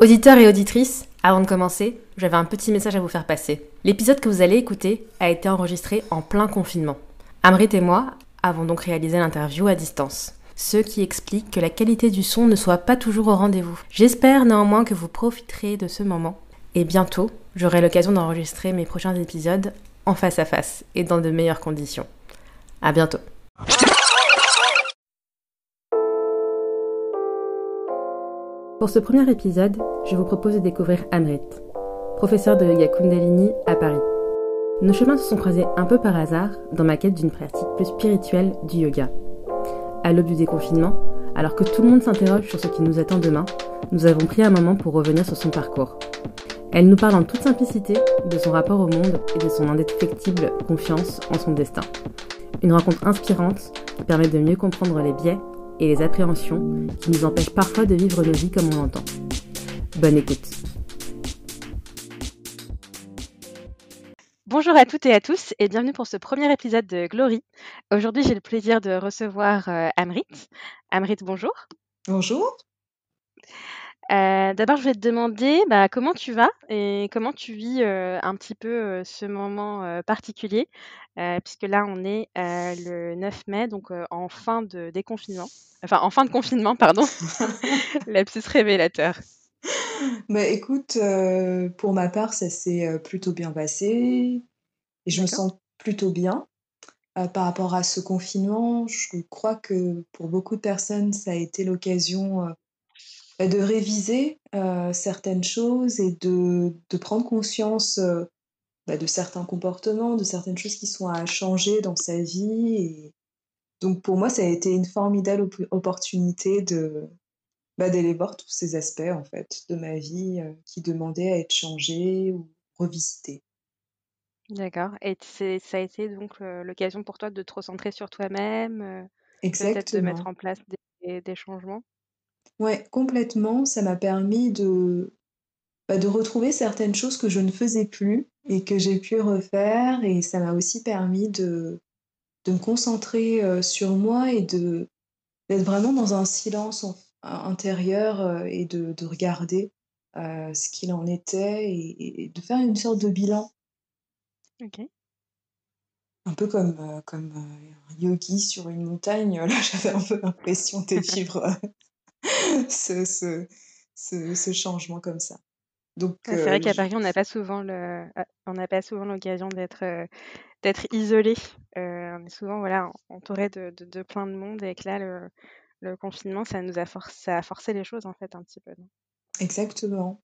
Auditeurs et auditrices, avant de commencer, j'avais un petit message à vous faire passer. L'épisode que vous allez écouter a été enregistré en plein confinement. Amrit et moi avons donc réalisé l'interview à distance. Ce qui explique que la qualité du son ne soit pas toujours au rendez-vous. J'espère néanmoins que vous profiterez de ce moment. Et bientôt, j'aurai l'occasion d'enregistrer mes prochains épisodes en face à face et dans de meilleures conditions. À bientôt. Pour ce premier épisode, je vous propose de découvrir Amrit, professeur de yoga Kundalini à Paris. Nos chemins se sont croisés un peu par hasard dans ma quête d'une pratique plus spirituelle du yoga. À l'aube du déconfinement, alors que tout le monde s'interroge sur ce qui nous attend demain, nous avons pris un moment pour revenir sur son parcours. Elle nous parle en toute simplicité de son rapport au monde et de son indéfectible confiance en son destin. Une rencontre inspirante qui permet de mieux comprendre les biais et les appréhensions qui nous empêchent parfois de vivre nos vies comme on l'entend. Bonne écoute. Bonjour à toutes et à tous et bienvenue pour ce premier épisode de Glory. Aujourd'hui, j'ai le plaisir de recevoir euh, Amrit. Amrit, bonjour. Bonjour. Euh, d'abord, je vais te demander bah, comment tu vas et comment tu vis euh, un petit peu ce moment particulier, puisque là, on est le 9 mai, donc en fin de déconfinement. Enfin, en fin de confinement, pardon. Lapsus révélateur. Bah, écoute, pour ma part, ça s'est plutôt bien passé et je me sens plutôt bien. par rapport à ce confinement, je crois que pour beaucoup de personnes, ça a été l'occasion de réviser certaines choses et de, de prendre conscience bah, de certains comportements, de certaines choses qui sont à changer dans sa vie. Et donc pour moi, ça a été une formidable opportunité de bah, d'aller voir tous ces aspects en fait de ma vie qui demandaient à être changés ou revisités. D'accord. Et ça a été donc l'occasion pour toi de te recentrer sur toi-même, peut-être de mettre en place des, des changements? Ouais, complètement. Ça m'a permis de, bah, de retrouver certaines choses que je ne faisais plus et que j'ai pu refaire. Et ça m'a aussi permis de, de me concentrer sur moi et de d'être vraiment dans un silence intérieur et de, de regarder ce qu'il en était et, de faire une sorte de bilan. Ok. Un peu comme, comme un yogi sur une montagne. Là, j'avais un peu l'impression de vivre ce, ce, ce, ce, changement comme ça. Donc, c'est vrai qu'à Paris, on n'a pas souvent le, on n'a pas souvent l'occasion d'être d'être isolé. on est souvent voilà entouré de, de, plein de monde et que là, le, le confinement, ça nous a forcé, a forcé les choses en fait un petit peu. Exactement.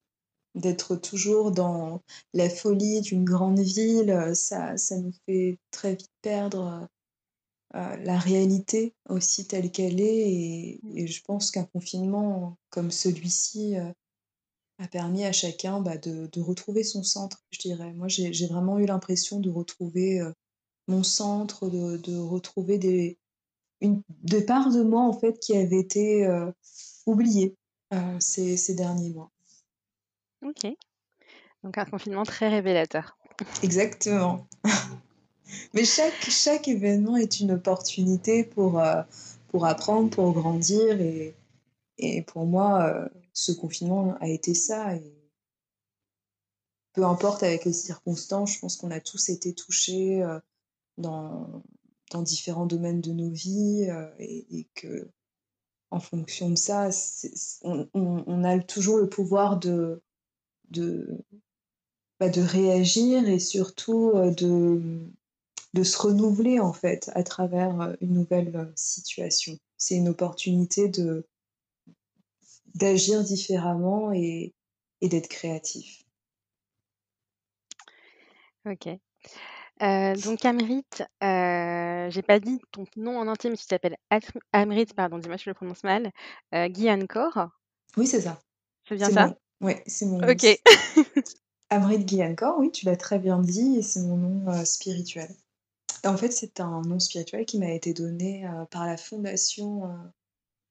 D'être toujours dans la folie d'une grande ville, ça, ça nous fait très vite perdre la réalité aussi telle qu'elle est. Mmh. Et, je pense qu'un confinement comme celui-ci a permis à chacun bah, de, de, retrouver son centre, je dirais. Moi, j'ai vraiment eu l'impression de retrouver mon centre, de, de, retrouver des, une, de moi, en fait, qui avaient été oubliées ces, ces derniers mois. Ok. Donc un confinement très révélateur. Exactement. Mais chaque, chaque événement est une opportunité pour, euh, pour apprendre, pour grandir. Et, et pour moi, euh, ce confinement a été ça. Et peu importe avec les circonstances, je pense qu'on a tous été touchés euh, dans, dans différents domaines de nos vies et, et, que en fonction de ça, on, a toujours le pouvoir de, de, bah, de réagir et surtout de de se renouveler en fait à travers euh, une nouvelle euh, situation. C'est une opportunité de d'agir différemment et, et d'être créatif. Ok. Euh, donc Amrit, euh, j'ai pas dit ton nom en entier, mais tu t'appelles Amrit, pardon, dis-moi si je le prononce mal, euh, Guyancor. Oui, c'est ça. C'est bien ça Oui, c'est mon Ok. Amrit Guyancor, oui, tu l'as très bien dit, et c'est mon nom spirituel. En fait, c'est un nom spirituel qui m'a été donné euh, par la fondation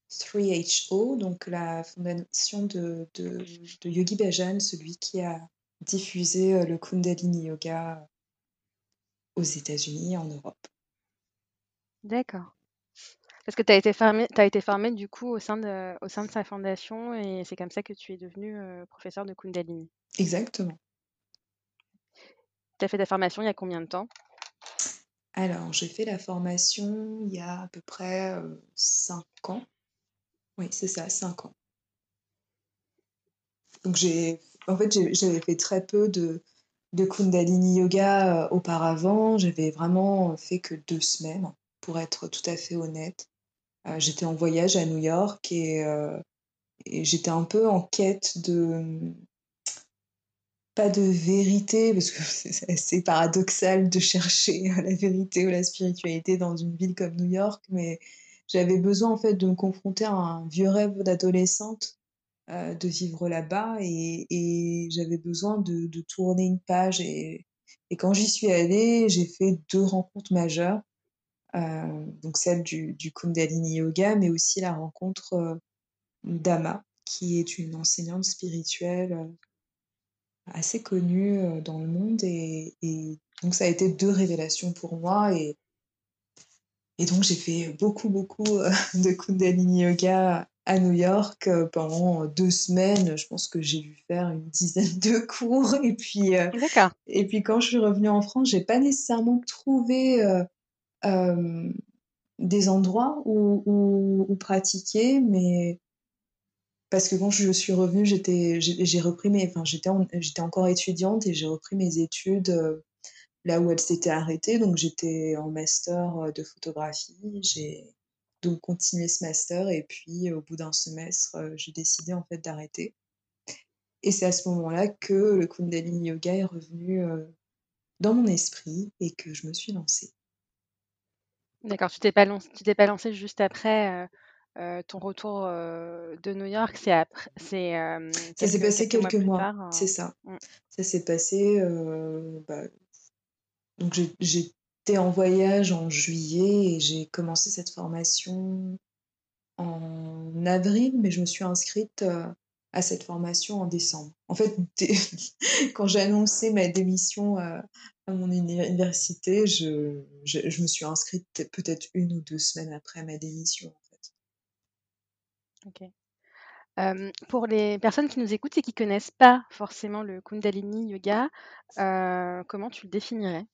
3HO, euh, donc la fondation de, de, Yogi Bhajan, celui qui a diffusé euh, le Kundalini Yoga aux États-Unis et en Europe. D'accord. Parce que tu as été as formée du coup au sein de au sein de sa fondation et c'est comme ça que tu es devenue, heu, professeure de Kundalini? Exactement. Tu as fait ta formation il y a combien de temps? Alors, j'ai fait la formation il y a à peu près, heu, 5 ans. Oui, c'est ça, 5 ans. Donc j'ai en fait, j'avais fait très peu de de Kundalini Yoga, auparavant. J'avais vraiment fait que 2 semaines, pour être tout à fait honnête. J'étais en voyage à New York et j'étais un peu en quête de, pas de vérité, parce que c'est assez paradoxal de chercher la vérité ou la spiritualité dans une ville comme New York, mais j'avais besoin en fait de me confronter à un vieux rêve d'adolescente, heu, de vivre là-bas et et j'avais besoin de de tourner une page et et quand j'y suis allée, j'ai fait 2 rencontres majeures. Heu, donc celle du du Kundalini Yoga, mais aussi la rencontre, d'Ama, qui est une enseignante spirituelle, assez connue, heu, dans le monde et et donc ça a été 2 révélations pour moi et et donc j'ai fait beaucoup, beaucoup, heu, de Kundalini Yoga à New York, heu, pendant 2 semaines. Je pense que j'ai dû faire une dizaine de cours et puis, et puis quand je suis revenue en France, j'ai pas nécessairement trouvé, des endroits où où où pratiquer, mais parce que quand je suis revenue, j'étais j'ai repris mes enfin j'étais j'étais encore étudiante et j'ai repris mes études, heu, là où elles s'étaient arrêtées. Donc j'étais en master, heu, de photographie. J'ai donc continué ce master et puis au bout d'un semestre, heu, j'ai décidé en fait d'arrêter et c'est à ce moment-là que le Kundalini Yoga est revenu, dans mon esprit et que je me suis lancée. D'accord, tu t'es pas lanc tu t'es pas lancée juste après, heu, ton retour, heu, de New York, c'est apr c'est, hem, Ça s'est passé quelques mois quelques plus mois, tard, c'est ça. Mmh. Ça s'est passé, bah donc j'étais en voyage en juillet et j'ai commencé cette formation en avril, mais je me suis inscrite, à cette formation en décembre. En fait, dès quand j'ai annoncé ma démission, à mon université, je je je me suis inscrite peut-être 1 ou 2 semaines après ma démission. Pour les personnes qui nous écoutent et qui connaissent pas forcément le Kundalini Yoga, comment tu le définirais?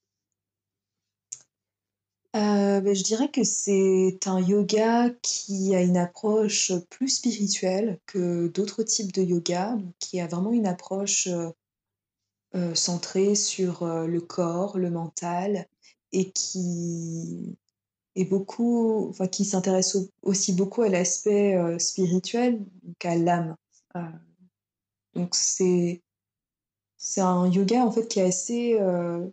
Beh, je dirais que c'est un yoga qui a une approche plus spirituelle que d'autres types de yoga, qui a vraiment une approche, centrée sur, le corps, le mental et qui est beaucoup enfin qui s'intéresse au aussi beaucoup à l'aspect, heu, spirituel, donc à l'âme. Heu, donc c'est c'est un yoga en fait qui est assez, heu,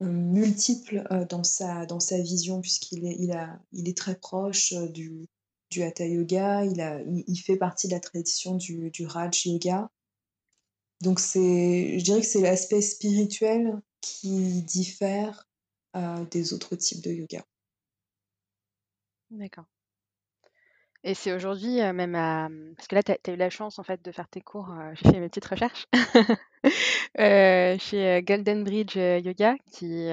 multiple, dans sa dans sa vision puisqu'il est il a il est très proche, du du hatha yoga, il a il fait partie de la tradition du du raj yoga. Donc c'est je dirais que c'est l'aspect spirituel qui diffère, des autres types de yoga. D'accord. Et c'est aujourd'hui, heu, même à mmh, parce que là, tu as tu as eu la chance en fait de faire tes cours, heu, j'ai fait mes petites recherches, heu, chez, heu, Golden Bridge, heu, Yoga qui, heu,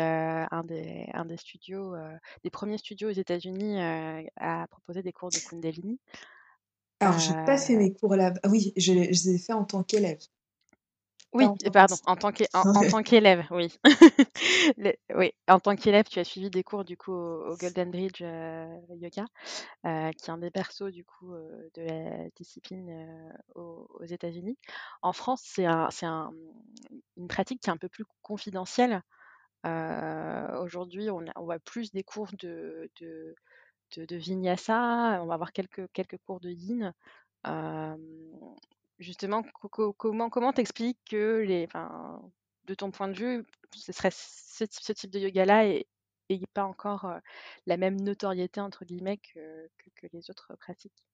un des un des studios, heu, des 1ers studios aux États-Unis, heu, à proposer des cours de Kundalini. Alors j'ai pas fait Heu mes cours là-b ah oui, je les je les ai fait en tant qu'élève. Oui en pardon, en tant qu'é en qu'élève, oui. Oui, en tant qu'élève, tu as suivi des cours du coup au au Golden Bridge, heu, Yoga, heu, qui est un des berceaux du coup, heu, de la discipline, aux aux États-Unis. En France, c'est un une pratique qui est un peu plus confidentielle. Aujourd'hui, on voit plus des cours de de de de Vinyasa, on va avoir quelques quelques cours de Yin. Justement, co co comment comment tu expliques que les enfin, de ton point de vue, ce serait ce type ce type de yoga-là ait pas encore, la même «notoriété» entre guillemets que que que les autres pratiques?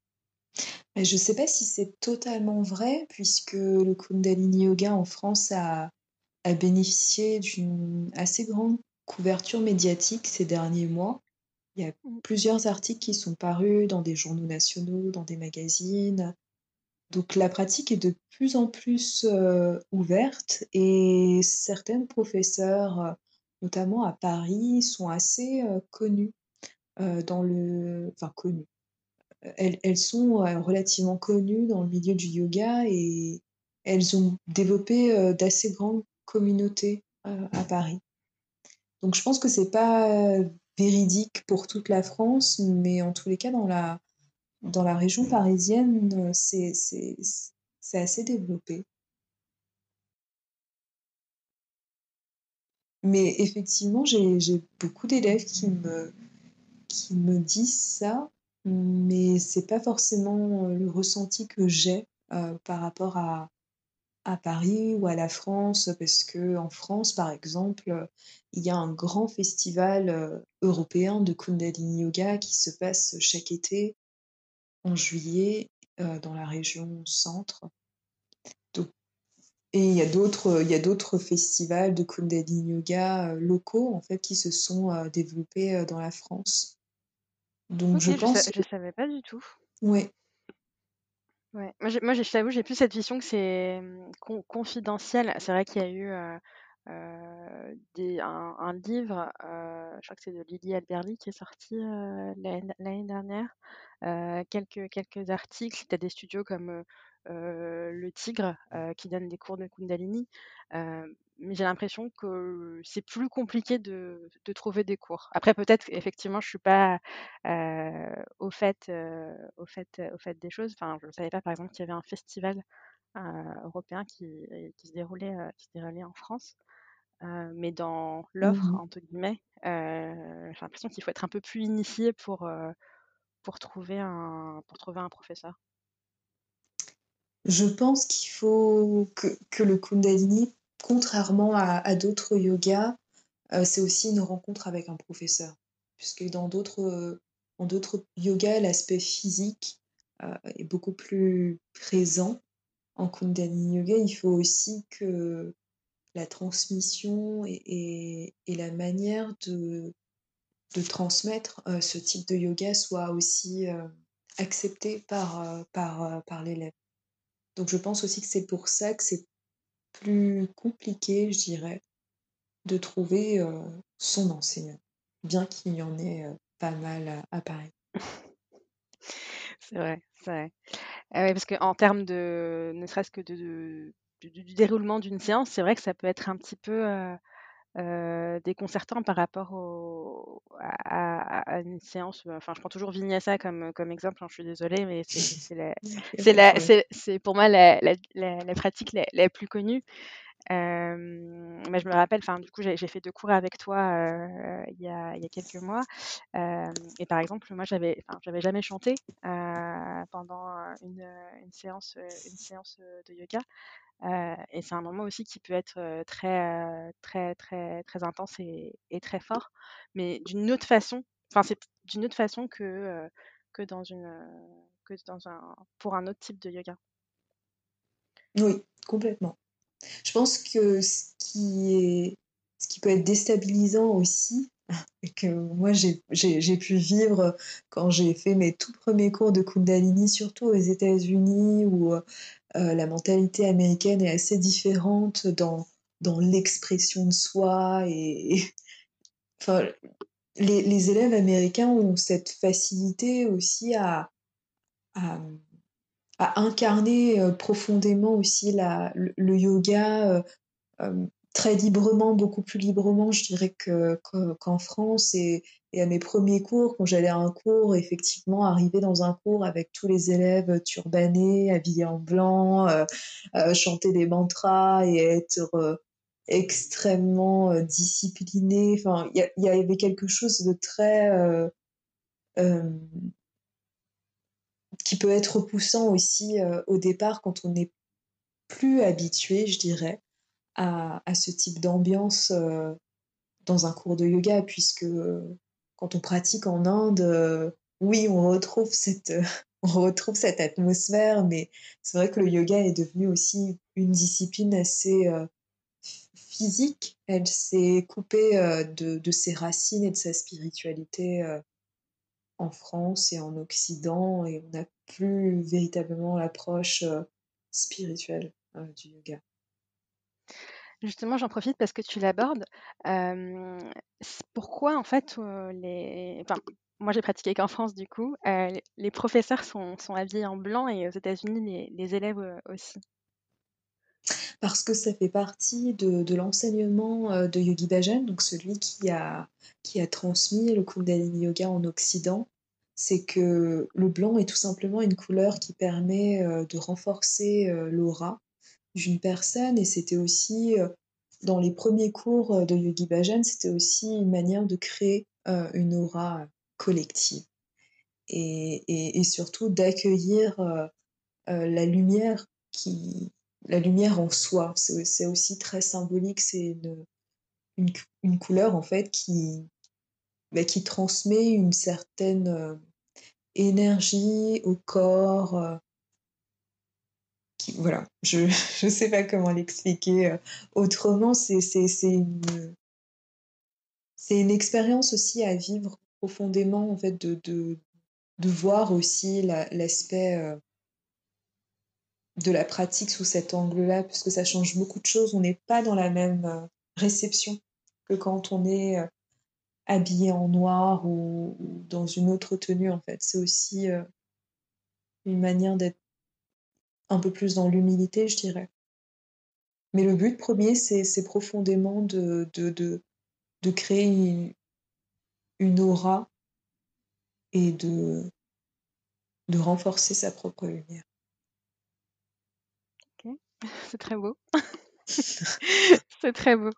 Et je sais pas si c'est totalement vrai puisque le Kundalini Yoga en France a a bénéficié d'une assez grande couverture médiatique ces derniers mois. Il y a Mmh. plusieurs articles qui sont parus dans des journaux nationaux, dans des magazines. Donc la pratique est de plus en plus, heu, ouverte et certaines professeurs, heu, notamment à Paris, sont assez, heu, connues. dans le enfin connues. Elles elles sont, relativement connues dans le milieu du yoga et elles ont développé, d'assez grandes communautés, à Paris. Donc je pense que c'est pas véridique pour toute la France, mais en tous les cas dans la dans la région parisienne, c'est c'est assez développé. Mais effectivement, j'ai beaucoup d'élèves qui me qui me disent ça, mais c'est pas forcément, le ressenti que j'ai, par rapport à à Paris ou à la France, parce que en France, par exemple, il y a un grand festival, européen de Kundalini Yoga qui se passe chaque été en juillet, dans la région centre. et il y a d'autres, il y a d'autres festivals de Kundalini Yoga, locaux, en fait, qui se sont, développés, dans la France. Donc je pense je savais pas du tout. Ouais. Ouais. Moi, je t'avoue, j'ai plus cette vision que c'est, mmh, confidentiel. C'est vrai qu'il y a eu, des un un livre, je crois que c'est de Lily Alberly qui est sorti, l'année dernière. Quelques quelques articles. Tu as des studios comme, Le Tigre, qui donne des cours de Kundalini. mais j'ai l'impression que c'est plus compliqué de de trouver des cours. Après peut-être effectivement je suis pas, au fait, au fait, au fait des choses. Enfin, je ne savais pas par exemple qu'il y avait un festival, européen qui qui se déroulait, qui se déroulait en France. mais dans «l'offre» Mmh entre guillemets, j'ai l'impression qu'il faut être un peu plus initié pour, pour trouver un pour trouver un professeur? Je pense qu'il faut que que le Kundalini, contrairement à d'autres yogas, c'est aussi une rencontre avec un professeur. Puisque dans d'autres, d'autres yogas, l'aspect physique, est beaucoup plus présent. En Kundalini Yoga, il faut aussi que la transmission et, la manière de, de transmettre euh, ce type de yoga soit aussi euh, acceptée par, euh, par, par l'élève. Donc je pense aussi que c'est pour ça que c'est plus compliqué, je dirais, de trouver son enseignant, bien qu'il y en ait pas mal à, Paris. C'est vrai, c'est vrai. Ah parce qu'en termes de, ne serait-ce que de, du, déroulement d'une séance, c'est vrai que ça peut être un petit peu euh, euh, déconcertant par rapport au, à, une séance. Enfin, je prends toujours Vinyasa comme, comme exemple, hein, je suis désolée, mais c'est pour moi la, la, la, pratique la, plus connue. mais je me rappelle, enfin, du coup, j'ai fait deux cours avec toi il, y a, il, y a, quelques mois. et par exemple, moi, j'avais, j'avais jamais chanté pendant une, une, séance, une séance de yoga et c'est un moment aussi qui peut être très, très, très, très intense et, très fort, mais d'une autre façon. Enfin, c'est d'une autre façon que, que dans une que dans un pour un autre type de yoga. Oui, complètement. Je pense que ce qui est ce qui peut être déstabilisant aussi, et que moi j'ai pu vivre quand j'ai fait mes tout premiers cours de Kundalini, surtout aux États-Unis, où euh, la mentalité américaine est assez différente dans, dans l'expression de soi et, enfin, les, les, élèves américains ont cette facilité aussi à, à, incarner euh, profondément aussi la, le, yoga euh, très librement, beaucoup plus librement, je dirais, qu'en France. Et, à mes premiers cours, quand j'allais à un cours, effectivement, arriver dans un cours avec tous les élèves turbanés, habillés en blanc, euh, euh, chanter des mantras et être euh, extrêmement discipliné. Enfin, il y, avait quelque chose de très... qui peut être repoussant aussi au départ quand on n'est plus habitué, je dirais à, ce type d'ambiance euh, dans un cours de yoga, puisque euh, quand on pratique en Inde, euh, oui, on retrouve cette, on retrouve cette atmosphère, mais c'est vrai que le yoga est devenu aussi une discipline assez physique. Elle s'est coupée de, de, ses racines et de sa spiritualité en France et en Occident, et on n'a plus véritablement l'approche spirituelle du yoga. Justement, j'en profite parce que tu l'abordes. pourquoi en fait, les moi, j'ai pratiqué qu'en France, du coup. les professeurs sont, habillés en blanc et aux États-Unis, les, les, élèves aussi? Parce que ça fait partie de, l'enseignement de Yogi Bhajan, donc celui qui a transmis le Kundalini Yoga en Occident. C'est que le blanc est tout simplement une couleur qui permet de renforcer l'aura d'une personne et c'était aussi dans les premiers cours de Yogi Bhajan, c'était aussi une manière de créer une aura collective. Et, et, surtout d'accueillir la lumière qui la lumière en soi. C'est aussi très symbolique c'est une, une, couleur en fait qui bah, qui transmet une certaine énergie au corps voilà, je ne sais pas comment l'expliquer euh, autrement. C'est une, une expérience aussi à vivre profondément, en fait, de, voir aussi l'aspect euh, de la pratique sous cet angle-là, parce que ça change beaucoup de choses. On n'est pas dans la même euh, réception que quand on est habillé en noir ou, ou, dans une autre tenue, en fait. C'est aussi une manière d'être un peu plus dans l'humilité, je dirais. Mais le but premier, c'est profondément de, de, de, de créer une, aura et de, de renforcer sa propre lumière. Ok, c'est très beau. c'est très beau.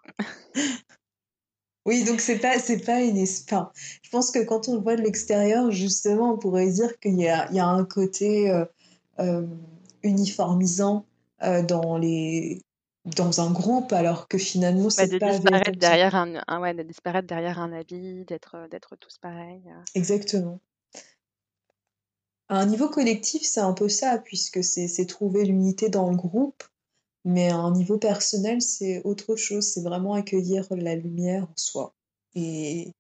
Oui, donc c'est pas, c'est pas une. Enfin, je pense que quand on le voit de l'extérieur, justement, on pourrait dire qu'il y a, il y a un côté euh, euh, uniformisant euh, dans les dans un groupe alors que finalement bah, c'est pas disparaître derrière un, ouais, de disparaître derrière un habit d'être euh, d'être tous pareils euh. exactement. À un niveau collectif c'est un peu ça puisque c'est trouver l'unité dans le groupe mais à un niveau personnel c'est autre chose. C'est vraiment accueillir la lumière en soi. Et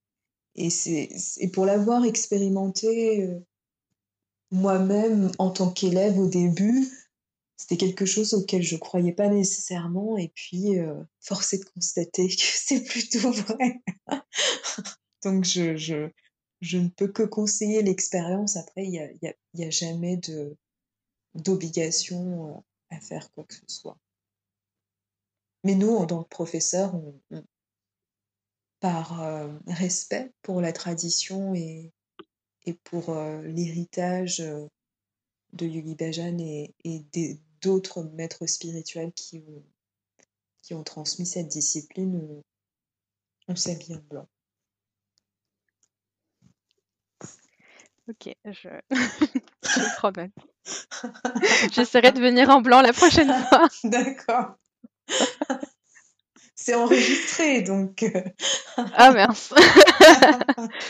et c'est et pour l'avoir expérimenté moi-même en tant qu'élève au début, c'était quelque chose auquel je croyais pas nécessairement et puis euh, force est de constater que c'est plutôt vrai. Donc je, je, je, ne peux que conseiller l'expérience. Après, il n'y a, y a, y a, jamais de, d'obligation euh, à faire quoi que ce soit. Mais nous, en tant que professeurs, par euh, respect pour la tradition et, et pour l'héritage de Yogi Bhajan et, d'autres maîtres spirituels qui ont, qui ont transmis cette discipline, on, s'habille en blanc. Ok, je, je promets. J'essaierai de venir en blanc la prochaine fois. D'accord. C'est enregistré, donc. Euh. ah mince.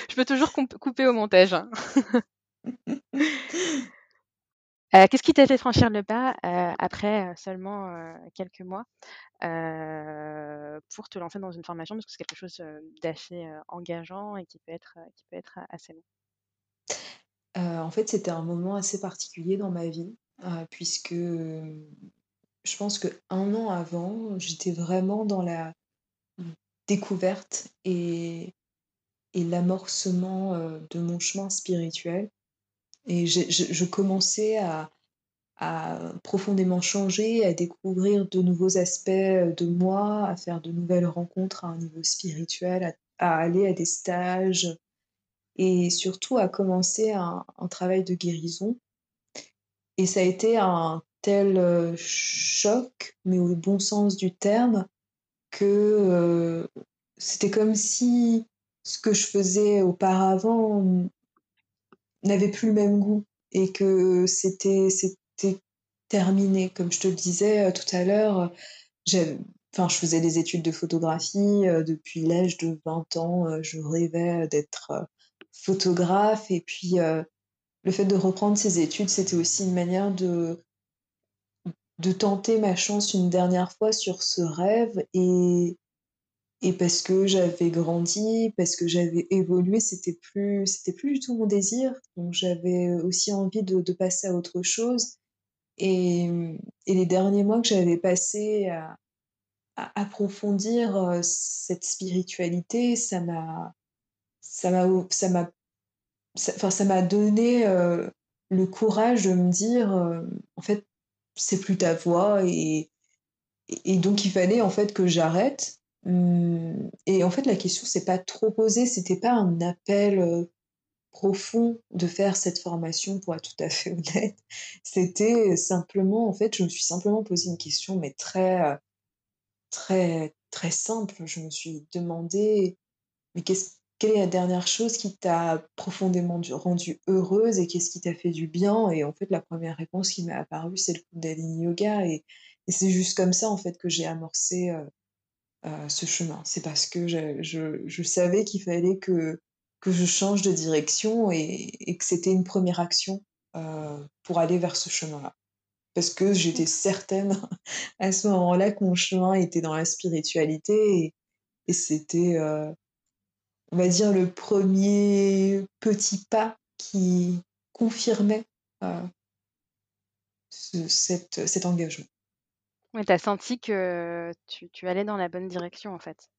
je peux toujours couper au montage. Hein. Euh, qu'est-ce qui t'a fait franchir le pas euh, après seulement quelques mois pour te lancer dans une formation? Parce que c'est quelque chose d'assez engageant et qui peut être qui peut être assez long. en fait, c'était un moment assez particulier dans ma vie puisque je pense que un an avant, j'étais vraiment dans la découverte et, et l'amorcement euh, de mon chemin spirituel. Et je, commençais à, profondément changer, à découvrir de nouveaux aspects de moi, à faire de nouvelles rencontres à un niveau spirituel, à, aller à des stages et surtout à commencer un travail de guérison. Et ça a été un tel euh, choc, mais au bon sens du terme, que euh, c'était comme si ce que je faisais auparavant n'avait plus le même goût et que c'était terminé. Comme je te le disais euh, tout à l'heure, je faisais des études de photographie depuis l'âge de 20 ans. je rêvais d'être photographe. Et puis, le fait de reprendre ces études, c'était aussi une manière de de tenter ma chance une dernière fois sur ce rêve et, et parce que j'avais grandi, parce que j'avais évolué, c'était plus, c'était plus du tout mon désir. Donc j'avais aussi envie de, passer à autre chose. Et, et les derniers mois que j'avais passés à, approfondir euh, cette spiritualité, ça m'a, ça m'a, ça m'a ça, ça m'a donné le courage de me dire, en fait, c'est plus ta voix et, et donc il fallait en fait que j'arrête. Hum, et en fait, la question s'est pas trop posée, c'était pas un appel profond de faire cette formation, pour être tout à fait honnête. C'était simplement, en fait, je me suis simplement posé une question, mais très, très, très simple. Je me suis demandé, mais qu'est-ce, quelle est la dernière chose qui t'a profondément rendue heureuse et qu'est-ce qui t'a fait du bien? Et en fait, la première réponse qui m'est apparue, c'est le Kundalini Yoga. Et, et c'est juste comme ça, en fait, que j'ai amorcé euh, ce chemin. C'est parce que je, je, je savais qu'il fallait que que je change de direction et, que c'était une première action euh, pour aller vers ce chemin-là. Parce que j'étais certaine à ce moment-là que mon chemin était dans la spiritualité et, c'était, euh, on va dire, le premier petit pas qui confirmait euh, cette, cet engagement. Oui, tu as senti que tu, tu allais dans la bonne direction en fait.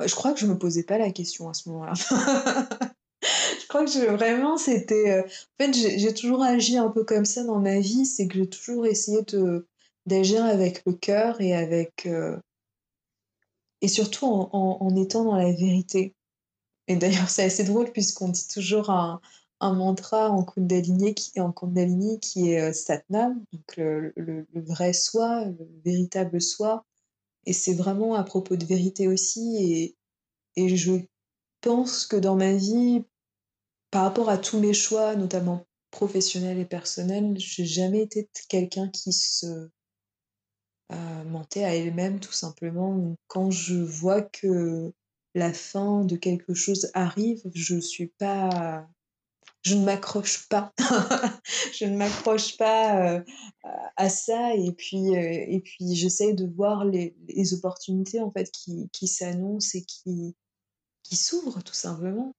Je crois que je me posais pas la question à ce moment-là. je crois que vraiment c'était. Euh, en fait, j'ai toujours agi un peu comme ça dans ma vie, c'est que j'ai toujours essayé de d'agir avec le cœur et avec euh, et surtout en, étant dans la vérité. Et d'ailleurs, c'est assez drôle puisqu'on dit toujours un, mantra en Kundalini qui, en Kundalini qui est euh, Satnam, donc le, vrai soi, le véritable soi. Et c'est vraiment à propos de vérité aussi. Et, et je pense que dans ma vie, par rapport à tous mes choix, notamment professionnels et personnels, j'ai jamais été quelqu'un qui se euh, à elle-même, tout simplement. Quand je vois que la fin de quelque chose arrive, je suis pas je ne m'accroche pas. je ne m'accroche pas euh, à ça et puis euh, et puis j'essaye de voir les, opportunités en fait qui, qui s'annoncent et qui qui s'ouvrent tout simplement.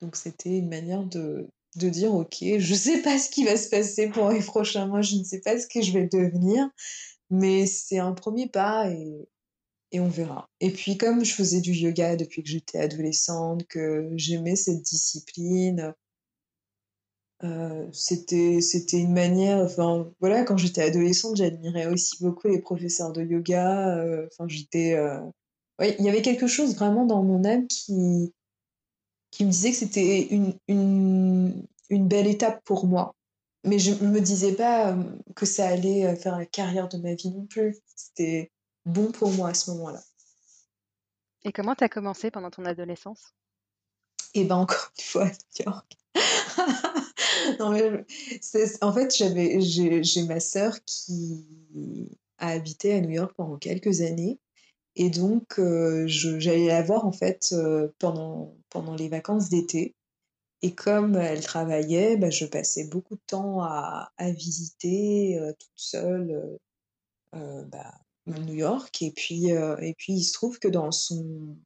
Donc c'était une manière de de dire ok je sais pas ce qui va se passer pour les prochains mois je ne sais pas ce que je vais devenir mais c'est un premier pas et on verra. Et puis comme je faisais du yoga depuis que j'étais adolescente, que j'aimais cette discipline, euh, c'était une manière enfin voilà quand j'étais adolescente j'admirais aussi beaucoup les professeurs de yoga euh, j'étais euh, il y avait quelque chose vraiment dans mon âme qui qui me disait que c'était une, une, une belle étape pour moi mais je me disais pas que ça allait faire la carrière de ma vie non plus c'était bon pour moi à ce moment-là et comment tu as commencé pendant ton adolescence? Eh ben encore une fois New York non, mais en fait, j'avais, j'ai, ma sœur qui a habité à New York pendant quelques années. Et donc, euh, j'allais la voir en fait euh, pendant, pendant les vacances d'été. Et comme elle travaillait, bah, je passais beaucoup de temps à, à visiter euh, toute seule bah, New York. Et puis, et puis, il se trouve que dans son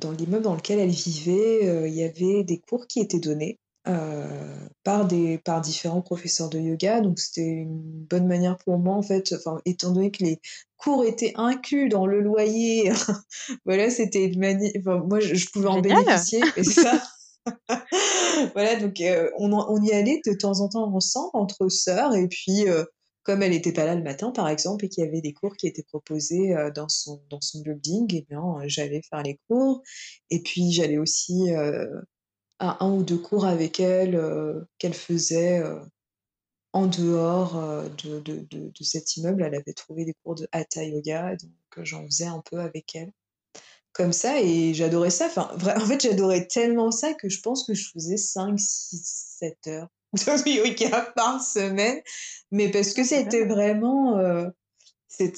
dans l'immeuble dans lequel elle vivait, il y avait des cours qui étaient donnés euh, par, des, par différents professeurs de yoga. Donc c'était une bonne manière pour moi, en fait, enfin, étant donné que les cours étaient inclus dans le loyer, voilà, c'était une manière. Enfin, moi, je, pouvais en bénéficier, et ça. voilà, donc euh, on, y allait de temps en temps ensemble, entre sœurs, et puis. Euh, comme elle n'était pas là le matin, par exemple, et qu'il y avait des cours qui étaient proposés dans, son, dans son building, et eh bien, j'allais faire les cours. Et puis, j'allais aussi à un ou deux cours avec elle euh, qu'elle faisait euh, en dehors euh, de, de, de, cet immeuble. Elle avait trouvé des cours de Hatha Yoga, donc j'en faisais un peu avec elle. Comme ça, et j'adorais ça. Enfin, en fait, j'adorais tellement ça que je pense que je faisais 5, 6, 7 heures de yoga par semaine. Mais parce que c'était vraiment. cette,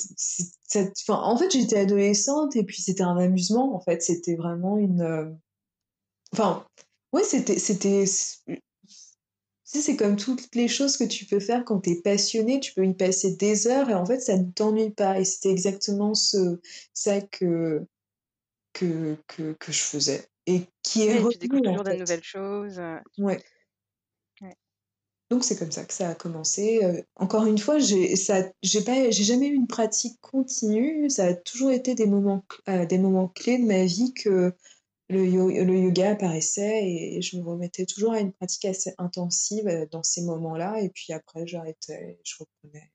enfin, en fait, j'étais adolescente et puis c'était un amusement. En fait, c'était vraiment une. Enfin, oui, c'était, c'était, c'est comme toutes les choses que tu peux faire quand tu es passionné, tu peux y passer des heures et en fait, ça ne t'ennuie pas. Et c'était exactement ce, ça que, que, que, que je faisais. Et qui est tu découvres toujours de nouvelles choses. Ouais. Donc c'est comme ça que ça a commencé. Encore une fois, j'ai j'ai jamais eu une pratique continue. Ça a toujours été des moments, euh, des moments clés de ma vie que le, le yoga apparaissait et je me remettais toujours à une pratique assez intensive dans ces moments-là. Et puis après, j'arrêtais, je reprenais.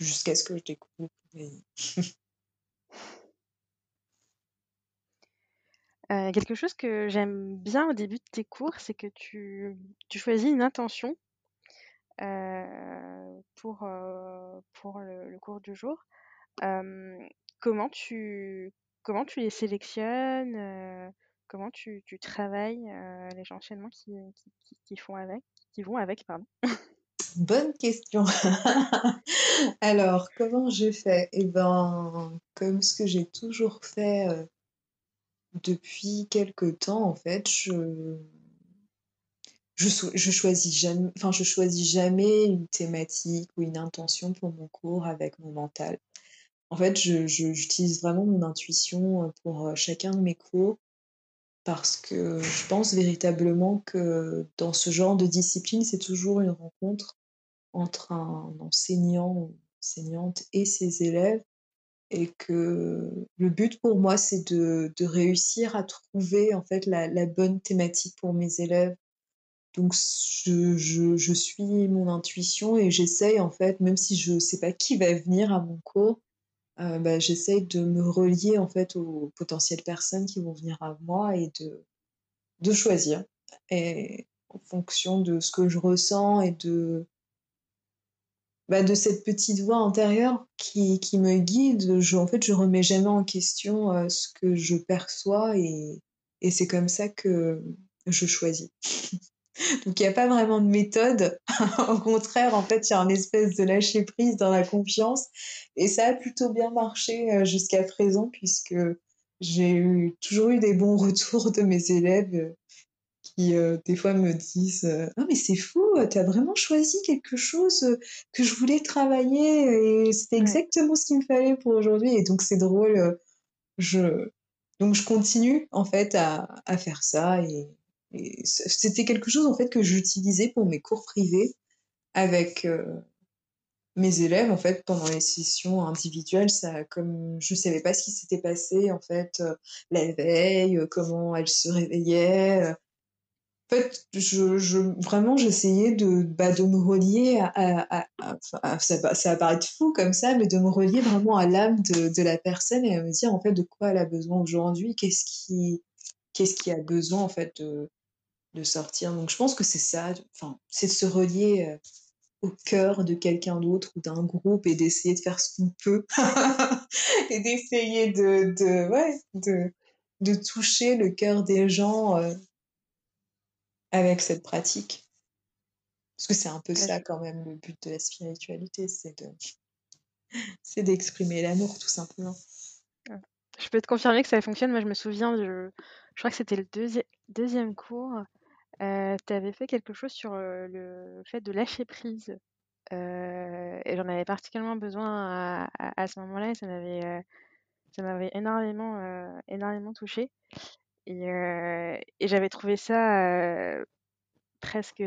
Jusqu'à ce que je découvre Euh, quelque chose que j'aime bien au début de tes cours, c'est que tu, choisis une intention euh, pour, euh, le, cours du jour. comment, tu, les sélectionnes Comment tu, travailles les enchaînements qui, font avec, qui vont avec pardon? Bonne question. Alors, comment je fais? Eh ben, comme ce que j'ai toujours fait depuis quelque temps, en fait, je je choisis jamais une thématique ou une intention pour mon cours avec mon mental. En fait, je, j'utilise vraiment mon intuition euh, pour euh, chacun de mes cours parce que je pense véritablement que dans ce genre de discipline, c'est toujours une rencontre entre un enseignant ou enseignante et ses élèves et que le but pour moi, c'est de, réussir à trouver en fait la, bonne thématique pour mes élèves donc je, suis mon intuition et j'essaye en fait, même si je ne sais pas qui va venir à mon cours, euh, bah, j'essaye de me relier en fait aux potentielles personnes qui vont venir à moi et de, de choisir. Et en fonction de ce que je ressens et de, bah, de cette petite voix intérieure qui, qui me guide, je, en fait, je remets jamais en question euh, ce que je perçois et, et c'est comme ça que je choisis. Donc il n'y a pas vraiment de méthode. Au contraire, en fait, il y a une espèce de lâcher prise dans la confiance. Et ça a plutôt bien marché euh, jusqu'à présent puisque j'ai eu, toujours eu des bons retours de mes élèves euh, qui euh, des fois me disent Ah mais c'est fou, tu as vraiment choisi quelque chose que je voulais travailler et c'était exactement ce qu'il me fallait pour aujourd'hui. Et donc c'est drôle. je... Donc je continue en fait à, à faire ça et c'était quelque chose en fait que j'utilisais pour mes cours privés avec euh, mes élèves en fait pendant les sessions individuelles. Ça, comme je savais pas ce qui s'était passé en fait euh, la veille, euh, comment elles se réveillaient. En fait, je, je vraiment j'essayais de bah, de me relier à, à, ça, ça va paraître fou comme ça, mais de me relier vraiment à l'âme de, de la personne et à me dire en fait de quoi elle a besoin aujourd'hui, qu'est-ce qui qu'est-ce qui a besoin en fait de de sortir. Donc je pense que c'est ça, enfin, c'est de se relier euh, au cœur de quelqu'un d'autre ou d'un groupe et d'essayer de faire ce qu'on peut et d'essayer de, de, ouais, de, de toucher le cœur des gens euh, avec cette pratique. Parce que c'est un peu ça quand même le but de la spiritualité, c'est de c'est d'exprimer l'amour tout simplement. Je peux te confirmer que ça fonctionne. Moi, je me souviens, je, je crois que c'était le deuxième cours. Euh, tu avais fait quelque chose sur le fait de lâcher prise. et j'en avais particulièrement besoin à, ce moment-là et ça m'avait ça m'avait énormément, énormément touchée. Et, et j'avais trouvé ça presque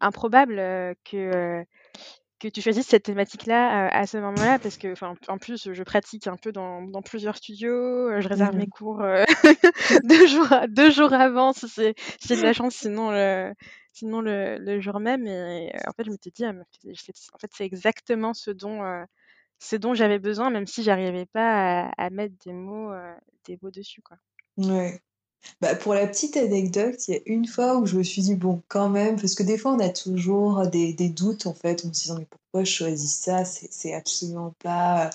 improbable que que tu choisisses cette thématique-là euh, à ce moment-là, parce que, enfin, en plus, je pratique un peu dans, dans plusieurs studios, euh, je réserve mes mmh. cours euh, deux, jours, deux jours avant, si c'est j'ai de la chance, sinon le, sinon le, le jour même. Et en fait, je m'étais dit, ah, en fait, c'est exactement ce dont, ce dont j'avais besoin, même si j'arrivais pas à, à, mettre des mots, des mots dessus, quoi. Ouais. Bah, pour la petite anecdote, il y a une fois où je me suis dit, bon, quand même, parce que des fois, on a toujours des, des doutes, en fait, on se disant, mais pourquoi je choisis ça? C'est absolument pas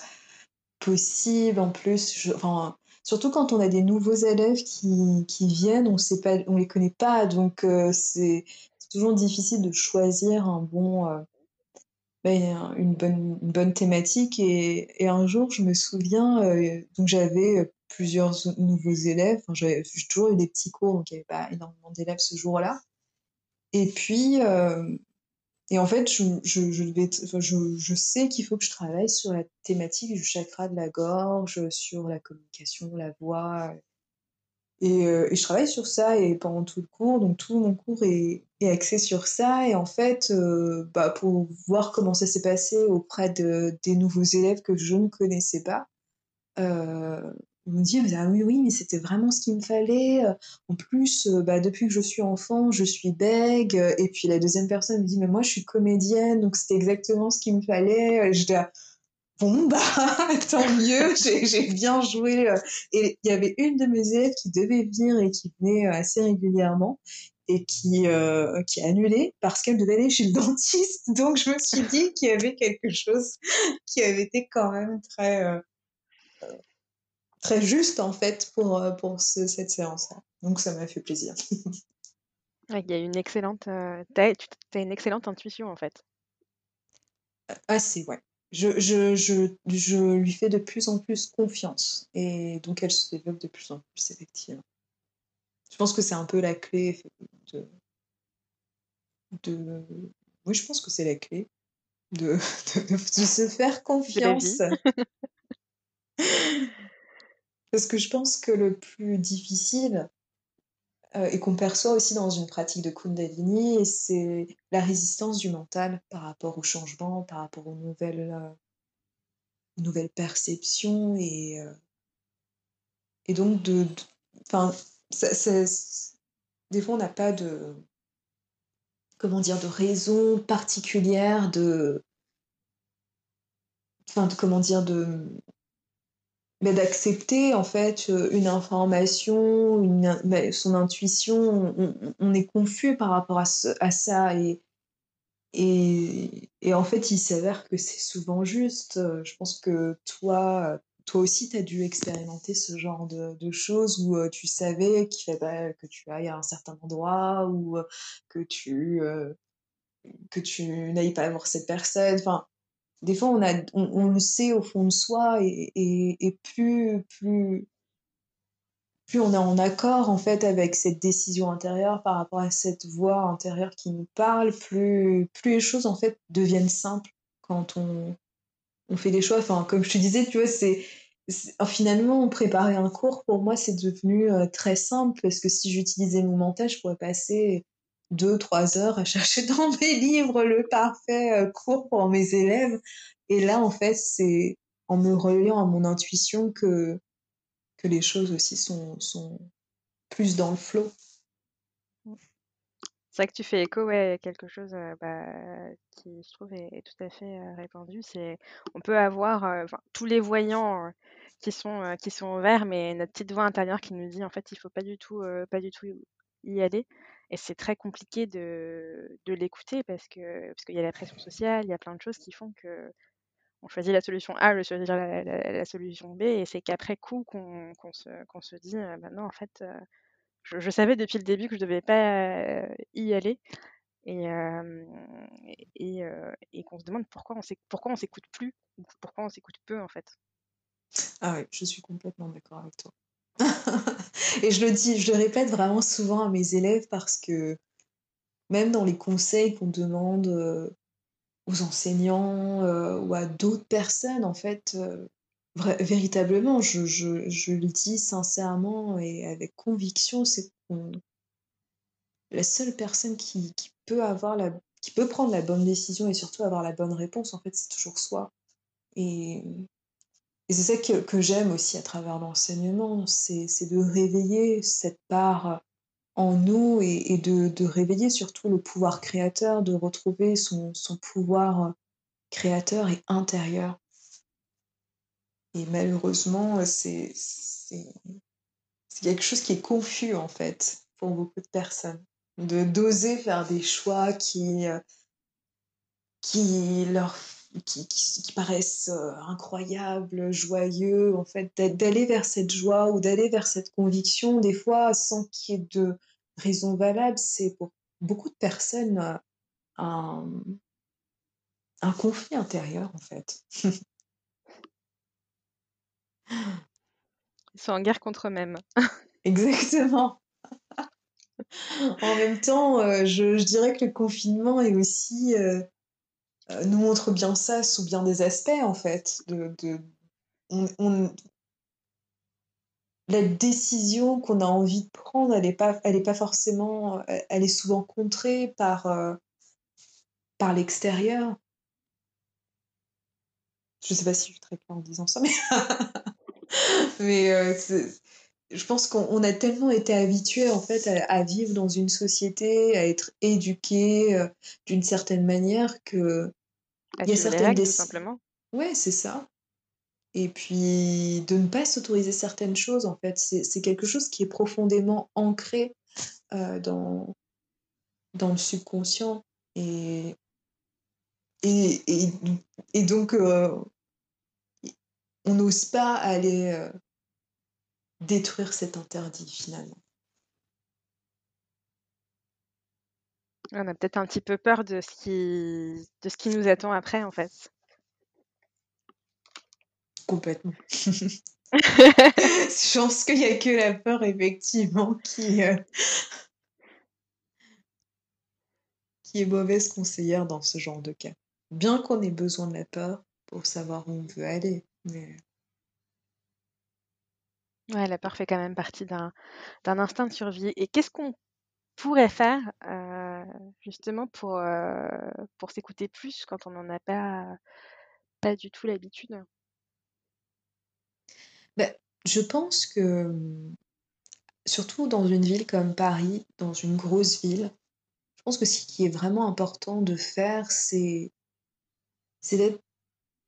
possible. En plus, enfin, surtout quand on a des nouveaux élèves qui, qui viennent, on sait pas, on les connaît pas, donc euh, c'est toujours difficile de choisir un bon, euh, bah, une, bonne, une bonne thématique. Et, et, un jour, je me souviens, euh, donc j'avais plusieurs nouveaux élèves. Enfin, j'ai toujours eu des petits cours, donc il n'y avait pas énormément d'élèves ce jour-là. Et puis, euh, et en fait, je, je, je, sais qu'il faut que je travaille sur la thématique du chakra de la gorge, sur la communication, la voix. Et, euh, je travaille sur ça et pendant tout le cours, donc tout mon cours est, axé sur ça. Et en fait, euh, bah, pour voir comment ça s'est passé auprès de, des nouveaux élèves que je ne connaissais pas, ils me dit ah oui oui mais c'était vraiment ce qu'il me fallait en plus bah, depuis que je suis enfant je suis bègue et puis la deuxième personne me dit mais moi je suis comédienne donc c'était exactement ce qu'il me fallait je dis bon bah tant mieux j'ai bien joué et il y avait une de mes élèves qui devait venir et qui venait assez régulièrement et qui, euh, qui a annulé parce qu'elle devait aller chez le dentiste. Donc je me suis dit qu'il y avait quelque chose qui avait été quand même très, euh, très juste en fait pour, euh, pour cette séance-là. Donc ça m'a fait plaisir. il y a une excellente, euh, as, une excellente intuition en fait. Ah c'est ouais. Je, je, je, je lui fais de plus en plus confiance et donc elle se développe de plus en plus effectivement. Je pense que c'est un peu la clé de, de... Oui, je pense que c'est la clé de, de, se faire confiance. Parce que je pense que le plus difficile, euh, et qu'on perçoit aussi dans une pratique de Kundalini, c'est la résistance du mental par rapport au changement, par rapport aux nouvelles, euh, nouvelles perceptions. Et, euh, et donc, de, enfin, des fois, on n'a pas de, comment dire, de raison particulière de, enfin, de, comment dire, de, d'accepter en fait une information, une, bah, son intuition, on, est confus par rapport à, ça et, et, en fait il s'avère que c'est souvent juste. Je pense que toi, toi aussi, tu as dû expérimenter ce genre de, choses où euh, tu savais qu'il fallait que tu ailles à un certain endroit ou euh, que tu, euh, que tu n'ailles pas voir cette personne. Des fois, on, a, on, le sait au fond de soi et, et, plus, plus, plus on est en accord en fait avec cette décision intérieure par rapport à cette voix intérieure qui nous parle, plus, plus les choses en fait deviennent simples quand on, on fait des choix. Enfin, comme je te disais, tu vois, c'est finalement préparer un cours pour moi c'est devenu euh, très simple parce que si j'utilisais mon mental, je pourrais passer deux trois heures à chercher dans mes livres le parfait euh, cours pour mes élèves. Et là, en fait, c'est en me reliant à mon intuition que que les choses aussi sont sont plus dans le flot. C'est vrai que tu fais écho à quelque chose euh, bah, qui, je trouve, est, tout à fait euh, répandu. C'est, on peut avoir tous les voyants qui sont qui sont verts, mais notre petite voix intérieure qui nous dit en fait, il faut pas du tout pas du tout y aller. Et c'est très compliqué de, l'écouter parce que parce qu'il y a la pression sociale, il y a plein de choses qui font que on choisit la solution A, on choisit la, solution B, et c'est qu'après coup qu'on se, qu'on se dit, bah non, en fait, je, savais depuis le début que je devais pas y aller et, et, qu'on se demande pourquoi on pourquoi on s'écoute plus ou pourquoi on s'écoute peu en fait. Ah oui, je suis complètement d'accord avec toi. et je le dis, je le répète vraiment souvent à mes élèves parce que même dans les conseils qu'on demande aux enseignants ou à d'autres personnes, en fait, véritablement, je, le dis sincèrement et avec conviction, c'est qu'on la seule personne qui, qui, peut avoir la, qui peut prendre la bonne décision et surtout avoir la bonne réponse, en fait, c'est toujours soi. Et, et c'est ça que, que j'aime aussi à travers l'enseignement, c'est de réveiller cette part en nous et, et de, de, réveiller surtout le pouvoir créateur, de retrouver son, son pouvoir créateur et intérieur. Et malheureusement, c'est quelque chose qui est confus, en fait, pour beaucoup de personnes. De d'oser faire des choix qui, qui leur qui, qui, paraissent euh, incroyables, joyeux, en fait, d'aller vers cette joie ou d'aller vers cette conviction, des fois sans qu'il y ait de raison valable, c'est pour beaucoup de personnes un, un conflit intérieur, en fait. Ils sont en guerre contre eux-mêmes. Exactement. en même temps, euh, je, dirais que le confinement est aussi euh, euh, nous montre bien ça sous bien des aspects en fait. De, la décision qu'on a envie de prendre, elle n'est pas, est pas forcément, elle est souvent contrée par par l'extérieur. Je sais pas si je suis très claire en disant ça, mais Mais euh, je pense qu'on a tellement été habitué en fait à, vivre dans une société, à être éduqué euh, d'une certaine manière que il y a certaines règles, tout simplement. Ouais, c'est ça. Et puis de ne pas s'autoriser certaines choses en fait, c'est quelque chose qui est profondément ancré euh, dans dans le subconscient et et, et, et donc euh, on n'ose pas aller détruire cet interdit finalement. On a peut-être un petit peu peur de ce qui, de ce qui nous attend après, en fait. Complètement. Je pense qu'il n'y a que la peur, effectivement, qui, euh, qui est mauvaise conseillère dans ce genre de cas. Bien qu'on ait besoin de la peur pour savoir où on veut aller. Mais... Ouais, la peur fait quand même partie d'un instinct de survie. Et qu'est-ce qu'on pourrait faire justement pour, pour s'écouter plus quand on n'en a pas, pas du tout l'habitude? Ben, je pense que, mmh, surtout dans une ville comme Paris, dans une grosse ville, je pense que ce qui est vraiment important de faire, c'est c'est d'être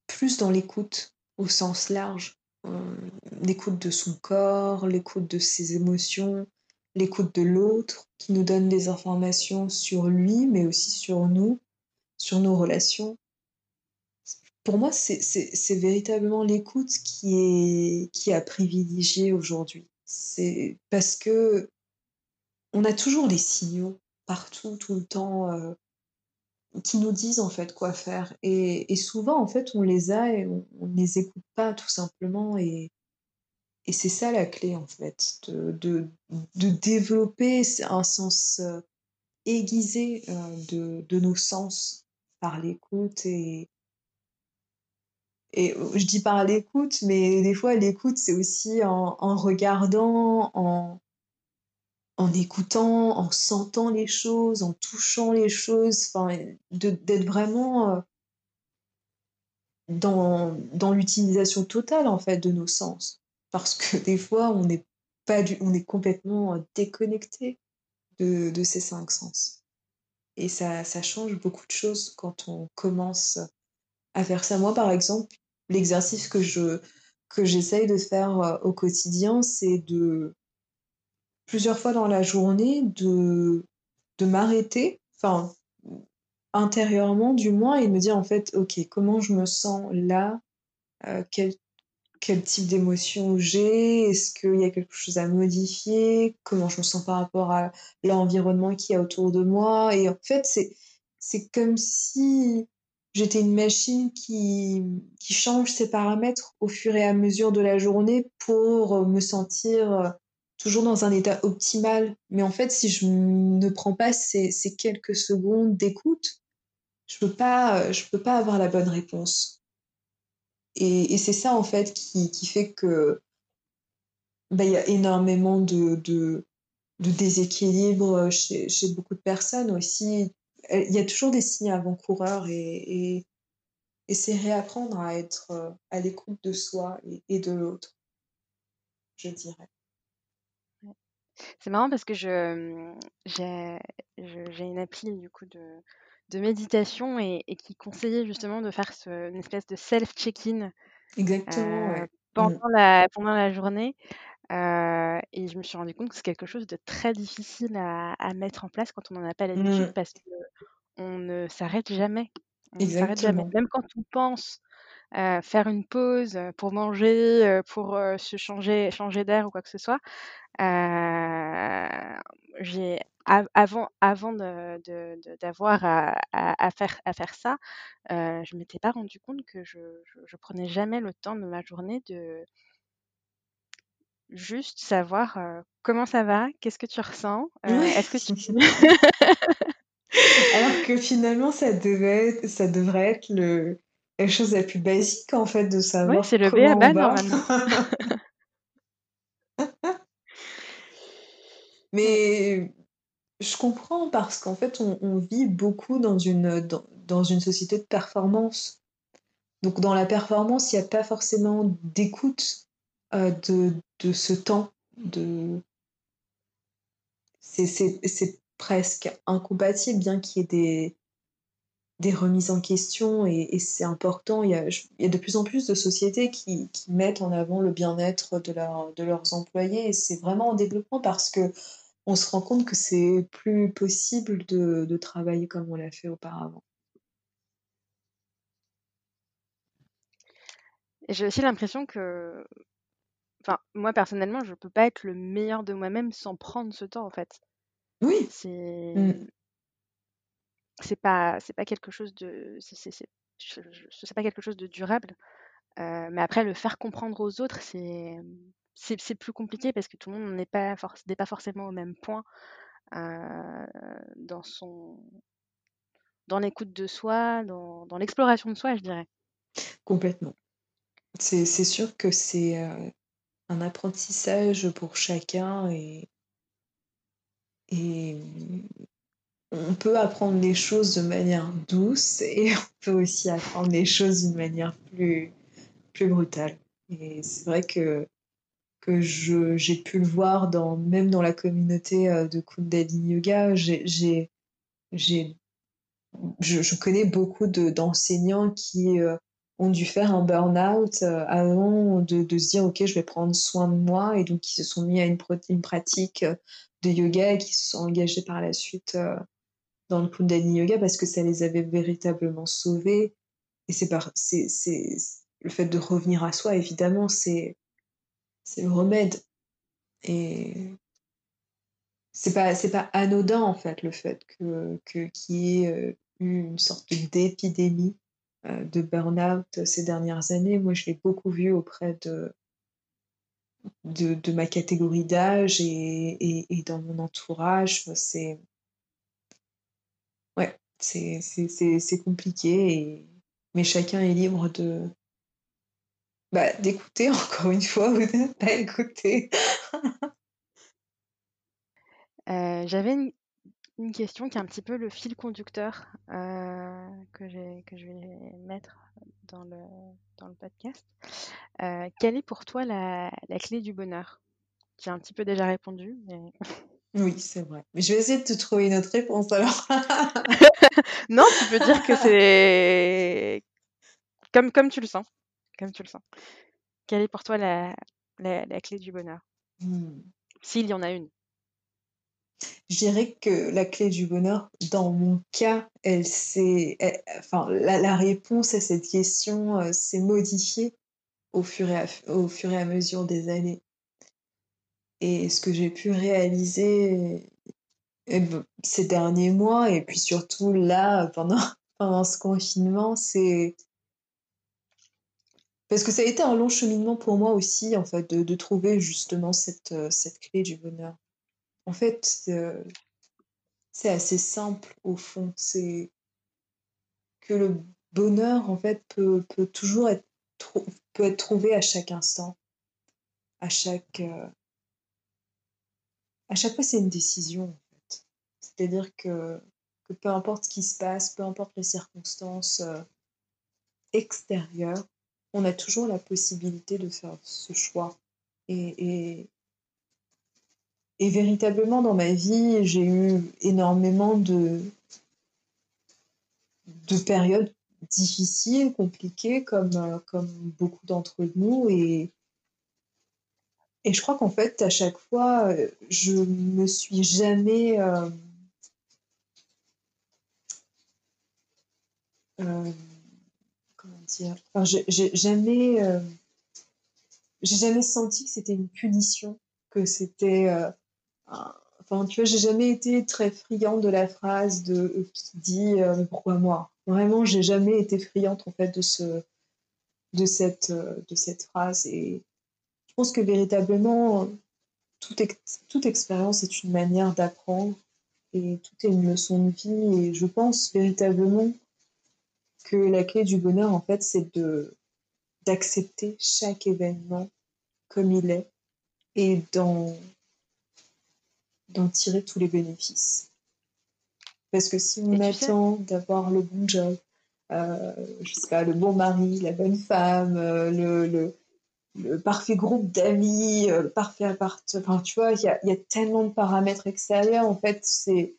plus dans l'écoute au sens large. Euh, l'écoute de son corps, l'écoute de ses émotions, l'écoute de l'autre, qui nous donne des informations sur lui, mais aussi sur nous, sur nos relations. Pour moi, c'est véritablement l'écoute qui est qui a privilégié aujourd'hui. C'est parce que on a toujours des signaux partout, tout le temps. Euh, qui nous disent en fait quoi faire. Et, souvent, en fait, on les a et on ne les écoute pas tout simplement. Et, c'est ça la clé, en fait, de, de, développer un sens euh, aiguisé euh, de, de, nos sens par l'écoute. Et, et je dis par l'écoute, mais des fois, l'écoute, c'est aussi en regardant, en, en écoutant, en sentant les choses, en touchant les choses, d'être vraiment euh, dans, dans l'utilisation totale en fait de nos sens. Parce que des fois, on est, pas du, on est complètement euh, déconnecté de, de ces cinq sens. Et ça, ça change beaucoup de choses quand on commence à faire ça. Moi, par exemple, l'exercice que je que j'essaye de faire euh, au quotidien, c'est de plusieurs fois dans la journée de, de m'arrêter, enfin, intérieurement du moins, et me dire en fait, ok, comment je me sens là, euh, quel, quel type d'émotion j'ai, est-ce qu'il y a quelque chose à modifier, comment je me sens par rapport à l'environnement qui y a autour de moi. Et en fait, c'est, c'est comme si j'étais une machine qui, qui change ses paramètres au fur et à mesure de la journée pour me sentir toujours dans un état optimal. Mais en fait, si je ne prends pas ces, quelques secondes d'écoute, je peux pas, je peux pas avoir la bonne réponse. Et, c'est ça en fait qui, fait que bah, il y a énormément de, de, déséquilibre chez, beaucoup de personnes aussi. Il y a toujours des signes avant-coureurs et, et, c'est réapprendre à être à l'écoute de soi et de l'autre, je dirais. C'est marrant parce que je, j'ai j'ai une appli du coup de de méditation et et qui conseillait justement de faire ce une espèce de self check-in, Exactement, mmh. pendant la pendant la journée, euh, et je me suis rendu compte que c'est quelque chose de très difficile à à mettre en place quand on n'en a pas l'habitude mmh. parce qu'on ne s'arrête jamais. On ne s'arrête jamais. Même quand on pense, faire une pause, pour manger, pour, se changer changer d'air ou quoi que ce soit, j'ai avant avant de d'avoir à faire à faire ça, euh, je m'étais pas rendu compte que je je prenais jamais le temps de ma journée de juste savoir, comment ça va? Qu'est-ce que tu ressens? est-ce que tu Alors que finalement ça devait ça devrait être le la chose la plus basique en fait de savoir c'est le comment on normalement. Mais je comprends parce qu'en fait, on, vit beaucoup dans une, dans, une société de performance. Donc, dans la performance, il n'y a pas forcément d'écoute de, de ce temps. De... C'est presque incompatible, bien qu'il y ait des, des remises en question et, c'est important. Il y, a, il y, a, de plus en plus de sociétés qui, qui mettent en avant le bien-être de, leur, de leurs employés et c'est vraiment en développement parce que on se rend compte que c'est plus possible de, de travailler comme on l'a fait auparavant. J'ai aussi l'impression que, enfin, moi personnellement, je peux pas être le meilleur de moi-même sans prendre ce temps en fait. Oui. C'est Mmh c'est pas c'est pas quelque chose de c'est c'est pas quelque chose de durable. Mais après, le faire comprendre aux autres, c'est c'est plus compliqué parce que tout le monde n'est pas, n'est pas forcément au même point dans son dans l'écoute de soi, dans, dans l'exploration de soi, je dirais. Complètement. C'est sûr que c'est un apprentissage pour chacun et on peut apprendre les choses de manière douce et on peut aussi apprendre les choses d'une manière plus, plus brutale. Et c'est vrai que, que j'ai pu le voir dans, même dans la communauté euh, de Kundalini Yoga. J'ai, je, je, connais beaucoup d'enseignants qui euh, ont dû faire un burn-out euh, avant de, de, se dire ok je vais prendre soin de moi et donc qui se sont mis à une pratique de yoga et qui se sont engagés par la suite dans le Kundalini Yoga parce que ça les avait véritablement sauvés. Et c'est par, le fait de revenir à soi, évidemment, c'est, le remède. Et c'est pas, pas anodin, en fait, le fait que, que, qu'il y ait euh, eu une sorte d'épidémie euh, de burn-out ces dernières années. Moi, je l'ai beaucoup vu auprès de, de, de ma catégorie d'âge et, et, et, dans mon entourage. C'est, c'est compliqué, mais chacun est libre de bah, d'écouter encore une fois ou de ne pas écouter. Euh, j'avais une, question qui est un petit peu le fil conducteur euh, que, que je vais mettre dans le, dans le podcast. Euh, quelle est pour toi la, la clé du bonheur? J'ai un petit peu déjà répondu, mais... Oui, c'est vrai. Mais je vais essayer de te trouver une autre réponse alors. non, tu peux dire que c'est comme, comme tu le sens. Comme tu le sens. Quelle est pour toi la, la, clé du bonheur? Hmm. S'il y en a une. Je dirais que la clé du bonheur, dans mon cas, elle s'est, enfin, la, la, réponse à cette question euh, s'est modifiée au fur, et à, au fur et à mesure des années. Et ce que j'ai pu réaliser eh ben, ces derniers mois, et puis surtout là, pendant, pendant ce confinement, c'est. Parce que ça a été un long cheminement pour moi aussi, en fait, de, de trouver justement cette, euh, cette clé du bonheur. En fait, euh, c'est assez simple au fond. C'est que le bonheur, en fait, peut, peut toujours être, peut être trouvé à chaque instant, à chaque, euh, à chaque fois, c'est une décision, en fait. C'est-à-dire que, que peu importe ce qui se passe, peu importe les circonstances euh, extérieures, on a toujours la possibilité de faire ce choix. Et, et, et véritablement, dans ma vie, j'ai eu énormément de, de périodes difficiles, compliquées, comme, euh, comme beaucoup d'entre nous. Et, et je crois qu'en fait, à chaque fois, euh, je me suis jamais. Euh, euh, comment dire enfin, j'ai jamais. j'ai jamais senti que c'était une punition, que c'était. enfin, tu vois, j'ai jamais été très friande de la phrase de qui dit pourquoi moi? Vraiment, j'ai jamais été friande en fait de ce de cette de cette phrase et pense que véritablement, toute, toute expérience est une manière d'apprendre et tout est une leçon de vie. Et je pense véritablement que la clé du bonheur, en fait, c'est de d'accepter chaque événement comme il est et d'en d'en tirer tous les bénéfices. Parce que si on attend d'avoir le bon job, euh, je sais pas, le bon mari, la bonne femme, euh, le, le, le parfait groupe d'amis, le parfait appartement. Enfin, tu vois, il y a, tellement de paramètres extérieurs. En fait, c'est.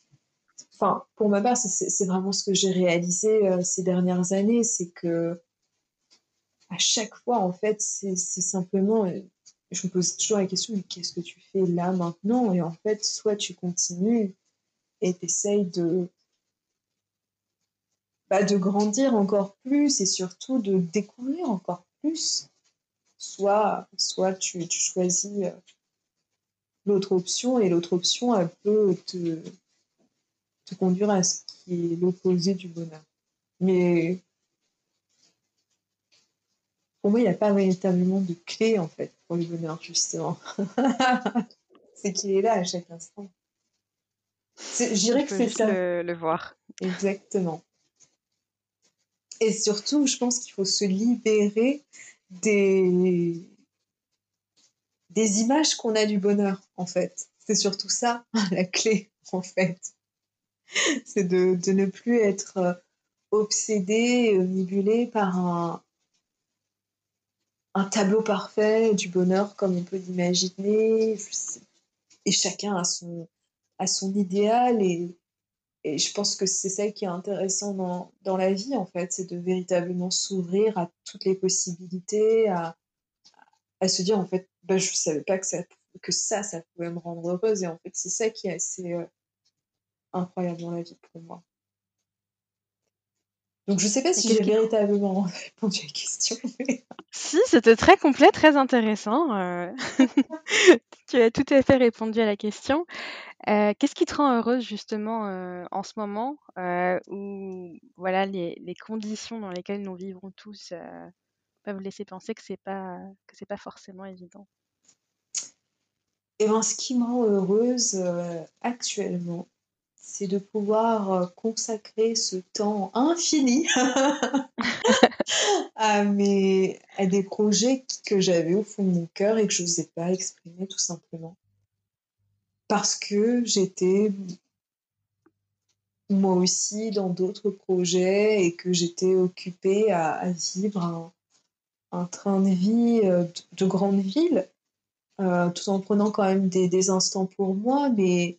Enfin, pour ma part, c'est vraiment ce que j'ai réalisé ces dernières années. C'est que à chaque fois, en fait, c'est simplement je me pose toujours la question, mais qu'est-ce que tu fais là maintenant? Et en fait, soit tu continues et tu essayes de, bah, de grandir encore plus et surtout de découvrir encore plus. Soit, soit tu, tu choisis euh, l'autre option et l'autre option, elle peut te, te conduire à ce qui est l'opposé du bonheur. Mais pour moi, il n'y a pas véritablement de clé, en fait, pour le bonheur, justement. c'est qu'il est là à chaque instant. Je dirais que c'est ça. Le, le voir. Exactement. Et surtout, je pense qu'il faut se libérer des, images qu'on a du bonheur, en fait. C'est surtout ça, la clé, en fait. C'est de, de, ne plus être euh, obsédé, omnibulé par un, un tableau parfait du bonheur comme on peut l'imaginer. Et chacun a son, a son idéal. Et, et je pense que c'est ça qui est intéressant dans, dans la vie, en fait. C'est de véritablement s'ouvrir à toutes les possibilités, à, à se dire, en fait, bah, je ne savais pas que ça, que ça, ça pouvait me rendre heureuse. Et en fait, c'est ça qui est assez euh, incroyable dans la vie pour moi. Donc, je ne sais pas si j'ai véritablement répondu à la question. Si, c'était très complet, très intéressant. Euh. tu as tout à fait répondu à la question. Euh, qu'est-ce qui te rend heureuse justement euh, en ce moment où voilà, les, les, conditions dans lesquelles nous vivons tous peuvent laisser penser que ce n'est pas, que pas forcément évident? Et eh ben, ce qui me rend heureuse actuellement, c'est de pouvoir euh, consacrer ce temps infini à, mes, à des projets que j'avais au fond de mon cœur et que je n'osais pas exprimer tout simplement. Parce que j'étais moi aussi dans d'autres projets et que j'étais occupée à, vivre un, train de vie euh, de, grande ville, euh, tout en prenant quand même des, instants pour moi, mais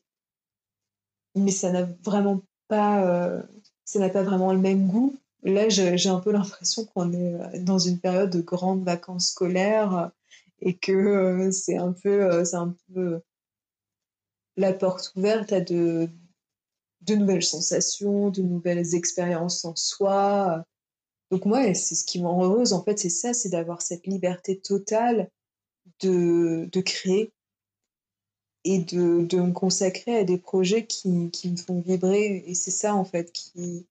mais ça n'a vraiment pas, euh, ça n'a pas vraiment le même goût. Là, j'ai un peu l'impression qu'on est dans une période de grandes vacances scolaires et que c'est un peu, c'est un peu la porte ouverte à de, nouvelles sensations, de nouvelles expériences en soi. Donc moi, c'est ce qui me rend heureuse, en fait, c'est ça, c'est d'avoir cette liberté totale de, créer, et de, me consacrer à des projets qui, me font vibrer. Et c'est ça, en fait, qui,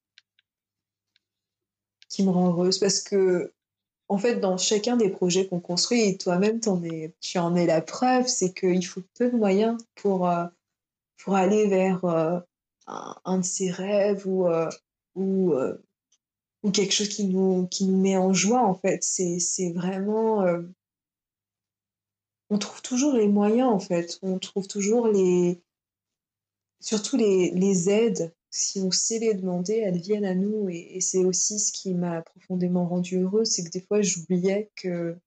me rend heureuse. Parce que, en fait, dans chacun des projets qu'on construit, et toi-même, tu en es la preuve, c'est qu'il faut peu de moyens pour, euh, pour aller vers euh, un, de ces rêves ou, euh, ou, quelque chose qui nous, met en joie, en fait. C'est vraiment on trouve toujours les moyens en fait, on trouve toujours les, surtout les, aides, si on sait les demander, elles viennent à nous. Et, c'est aussi ce qui m'a profondément rendue heureuse, c'est que des fois j'oubliais que,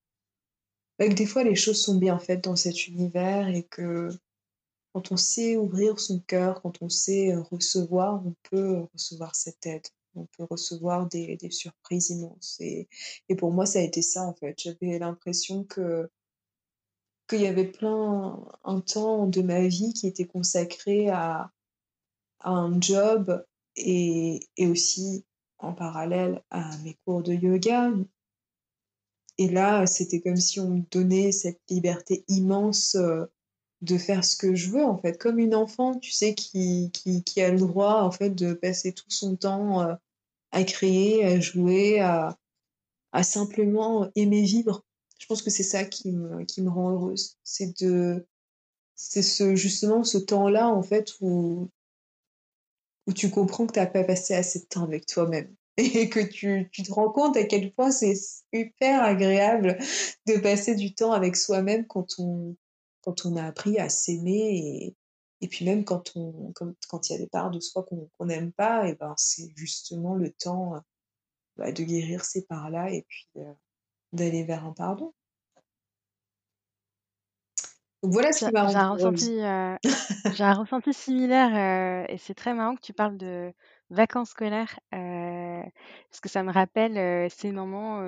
bah, que des fois les choses sont bien faites dans cet univers et que quand on sait ouvrir son cœur, quand on sait recevoir, on peut recevoir cette aide. On peut recevoir des, des surprises immenses. Et, et pour moi, ça a été ça, en fait. J'avais l'impression que qu'il y avait plein un temps de ma vie qui était consacré à, un job et, et, aussi en parallèle à mes cours de yoga. Et là, c'était comme si on me donnait cette liberté immense euh, de faire ce que je veux, en fait, comme une enfant, tu sais, qui, qui, a le droit, en fait, de passer tout son temps euh, à créer, à jouer, à, simplement aimer vivre je pense que c'est ça qui me, qui me rend heureuse. C'est de, c'est ce, justement ce temps-là, en fait, où, où tu comprends que tu n'as pas passé assez de temps avec toi-même. Et que tu, tu, te rends compte à quel point c'est super agréable de passer du temps avec soi-même quand on, quand on a appris à s'aimer et, et puis même quand on quand, quand il y a des parts de soi qu'on n'aime pas, et ben c'est justement le temps bah, de guérir ces parts-là et puis euh, d'aller vers un pardon. Donc voilà ce J'ai qui m'a j'ai un ressenti, j'ai un ressenti similaire, et c'est très marrant que tu parles de vacances scolaires, parce que ça me rappelle, ces moments,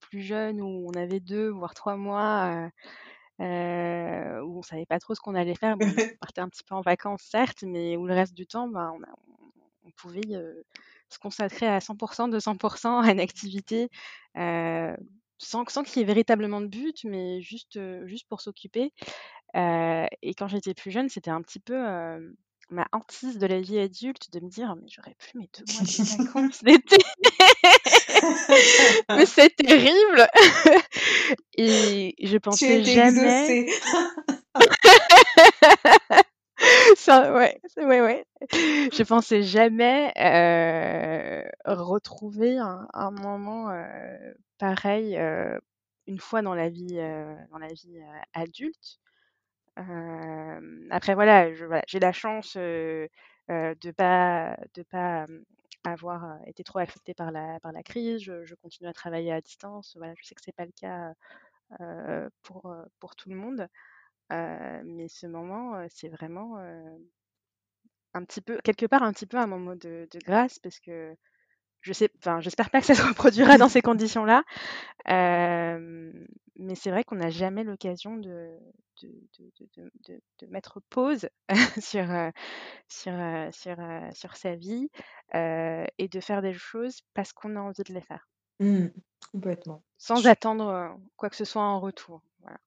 plus jeunes où on avait 2 voire 3 mois, où on savait pas trop ce qu'on allait faire. Bon, on partait un petit peu en vacances certes, mais où le reste du temps, ben, on a on on pouvait, se consacrer à 100 200% à une activité, sans sans qu'il y ait véritablement de but, mais juste, juste pour s'occuper. Et quand j'étais plus jeune, c'était un petit peu, ma hantise de la vie adulte de me dire: «Mais j'aurais plus mes 2 mois de vacances l'été, mais c'est terrible!» et je Tu pensais été jamais ça ouais, ouais, ouais. Je pensais jamais, heu, retrouver un un moment, heu, pareil, heu, une fois dans la vie, dans la vie, adulte. Après voilà, j'ai la chance, de pas de pas, avoir, été trop affectée par la par la crise. Je continue à travailler à distance. Voilà, je sais que c'est pas le cas, pour, pour tout le monde. Mais ce moment, c'est vraiment, un petit peu quelque part, un petit peu un moment de de grâce parce que je sais enfin, j'espère pas que ça se reproduira dans ces conditions-là. Hem, mais c'est vrai qu'on n'a jamais l'occasion de de de de mettre pause sur, heu, sur, heu, sur, sur sa vie, et de faire des choses parce qu'on a envie de les faire. Mmh, complètement. Sans Je attendre, quoi que ce soit en retour, voilà.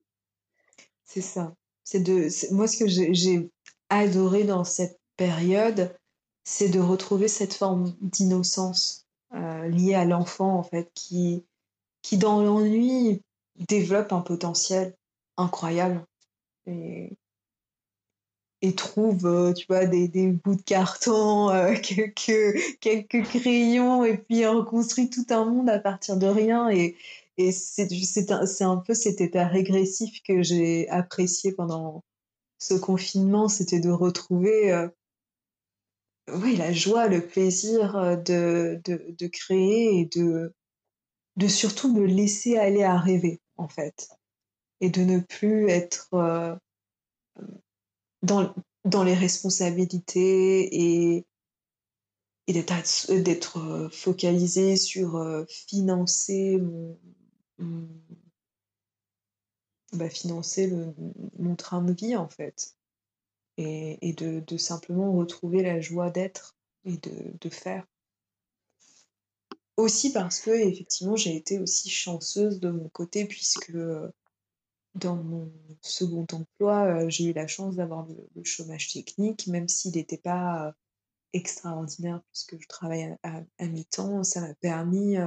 c'est ça. C'est de moi ce que j'ai adoré dans cette période, c'est de retrouver cette forme d'innocence, heu, liée à l'enfant en fait qui qui dans l'ennui développe un potentiel incroyable et trouve, heu, tu vois, des des bouts de carton, heu, quelques quelques crayons et puis reconstruit tout un monde à partir de rien et et c'est un un peu cet état régressif que j'ai apprécié pendant ce confinement, c'était de retrouver, oui, la joie, le plaisir, heu, de créer et de surtout me laisser aller à rêver, en fait. Et de ne plus être, heu, dans les responsabilités et d'être heu, focalisée sur, financer mon bah, financer le mon train de vie, en fait et de simplement retrouver la joie d'être et de faire. Aussi parce qu'effectivement, j'ai été aussi chanceuse de mon côté puisque, heu, dans mon second emploi, heu, j'ai eu la chance d'avoir le chômage technique, même s'il n'était pas, heu, extraordinaire puisque je travaille à à à mi-temps, ça m'a permis,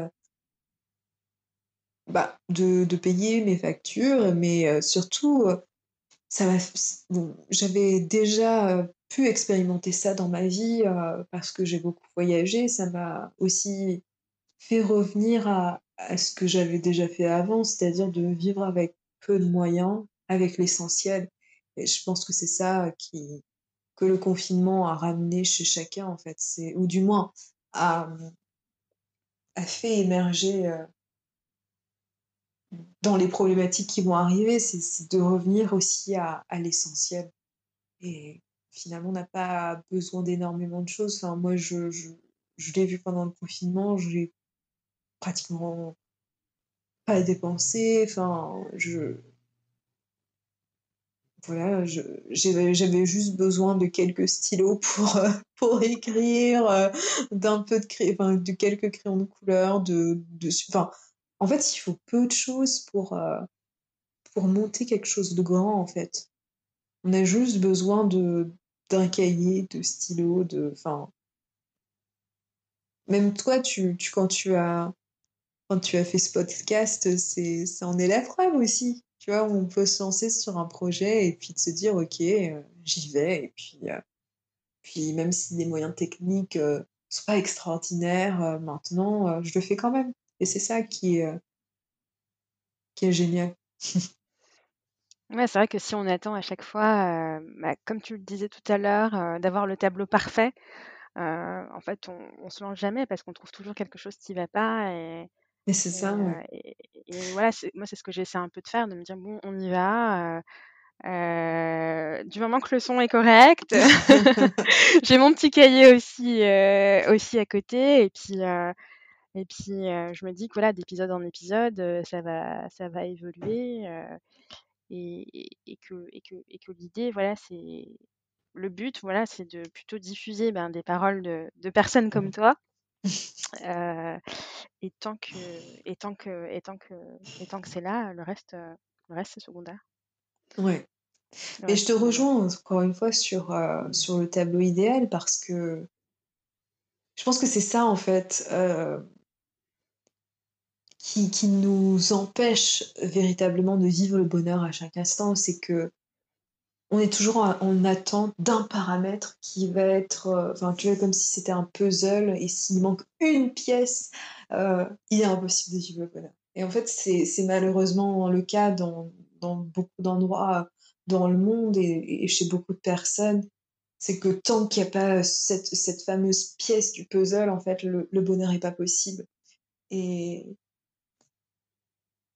Bah, de de payer mes factures, mais surtout, ça bon, j'avais déjà, heu, pu expérimenter ça dans ma vie, heu, parce que j'ai beaucoup voyagé. Ça m'a aussi fait revenir à à ce que j'avais déjà fait avant, c'est-à-dire de vivre avec peu de moyens, avec l'essentiel et je pense que c'est ça qui que le confinement a ramené chez chacun, en fait. C'est ou du moins a, a fait émerger, heu Dans les problématiques qui vont arriver, c'est de revenir aussi à l'essentiel et finalement, on n'a pas besoin d'énormément de choses. Enfin, moi, je je je l'ai vu pendant le confinement, j'ai pratiquement pas dépensé. Enfin, je voilà, j'avais juste besoin de quelques stylos pour, pour écrire, heu, d'un peu de craie enfin, de quelques crayons de couleur, de de enfin, en fait, il faut peu de choses pour, heu, pour monter quelque chose de grand, en fait. On a juste besoin d'un cahier, de stylos, de enfin, même toi, tu tu quand tu as quand tu as fait ce podcast, c'est en est la preuve aussi. Tu vois? On peut se lancer sur un projet et puis de se dire: «OK, heu, j'y vais» et puis, heu, puis même si les moyens techniques, heu, sont pas extraordinaires, maintenant, je le fais quand même et c'est ça qui est, heu, qui est génial. Ouais, c'est vrai que si on attend à chaque fois, heu, bah, comme tu le disais tout à l'heure, heu, d'avoir le tableau parfait, en fait, on on se lance jamais parce qu'on trouve toujours quelque chose qui va pas et c'est ça, ouais. et et voilà, moi, c'est ce que j'essaie un peu de faire, de me dire: «Bon, on y va, heu» du moment que le son est correct. J'ai mon petit cahier aussi, aussi à côté et puis, et puis je me dis que voilà, d'épisode en épisode, ça va ça va évoluer, et et que et que et que l'idée, voilà, c'est le but, voilà, c'est de plutôt diffuser, ben, des paroles de de personnes comme toi. et tant que et tant que et tant que et tant que c'est là, le reste, le reste c'est secondaire. Ouais. Et je te rejoins encore une fois sur, sur le tableau idéal parce que je pense que c'est ça en fait, qui qui nous empêche véritablement de vivre le bonheur à chaque instant. C'est que on est toujours en, attente d'un paramètre qui va être, enfin, tu vois, comme si c'était un puzzle et s'il manque une pièce, il est impossible de vivre le bonheur. Et en fait, c'est malheureusement le cas dans dans beaucoup d'endroits dans le monde et, chez beaucoup de personnes, c'est que tant qu'il n'y a pas cette, cette, fameuse pièce du puzzle, en fait, le, bonheur n'est pas possible. Et,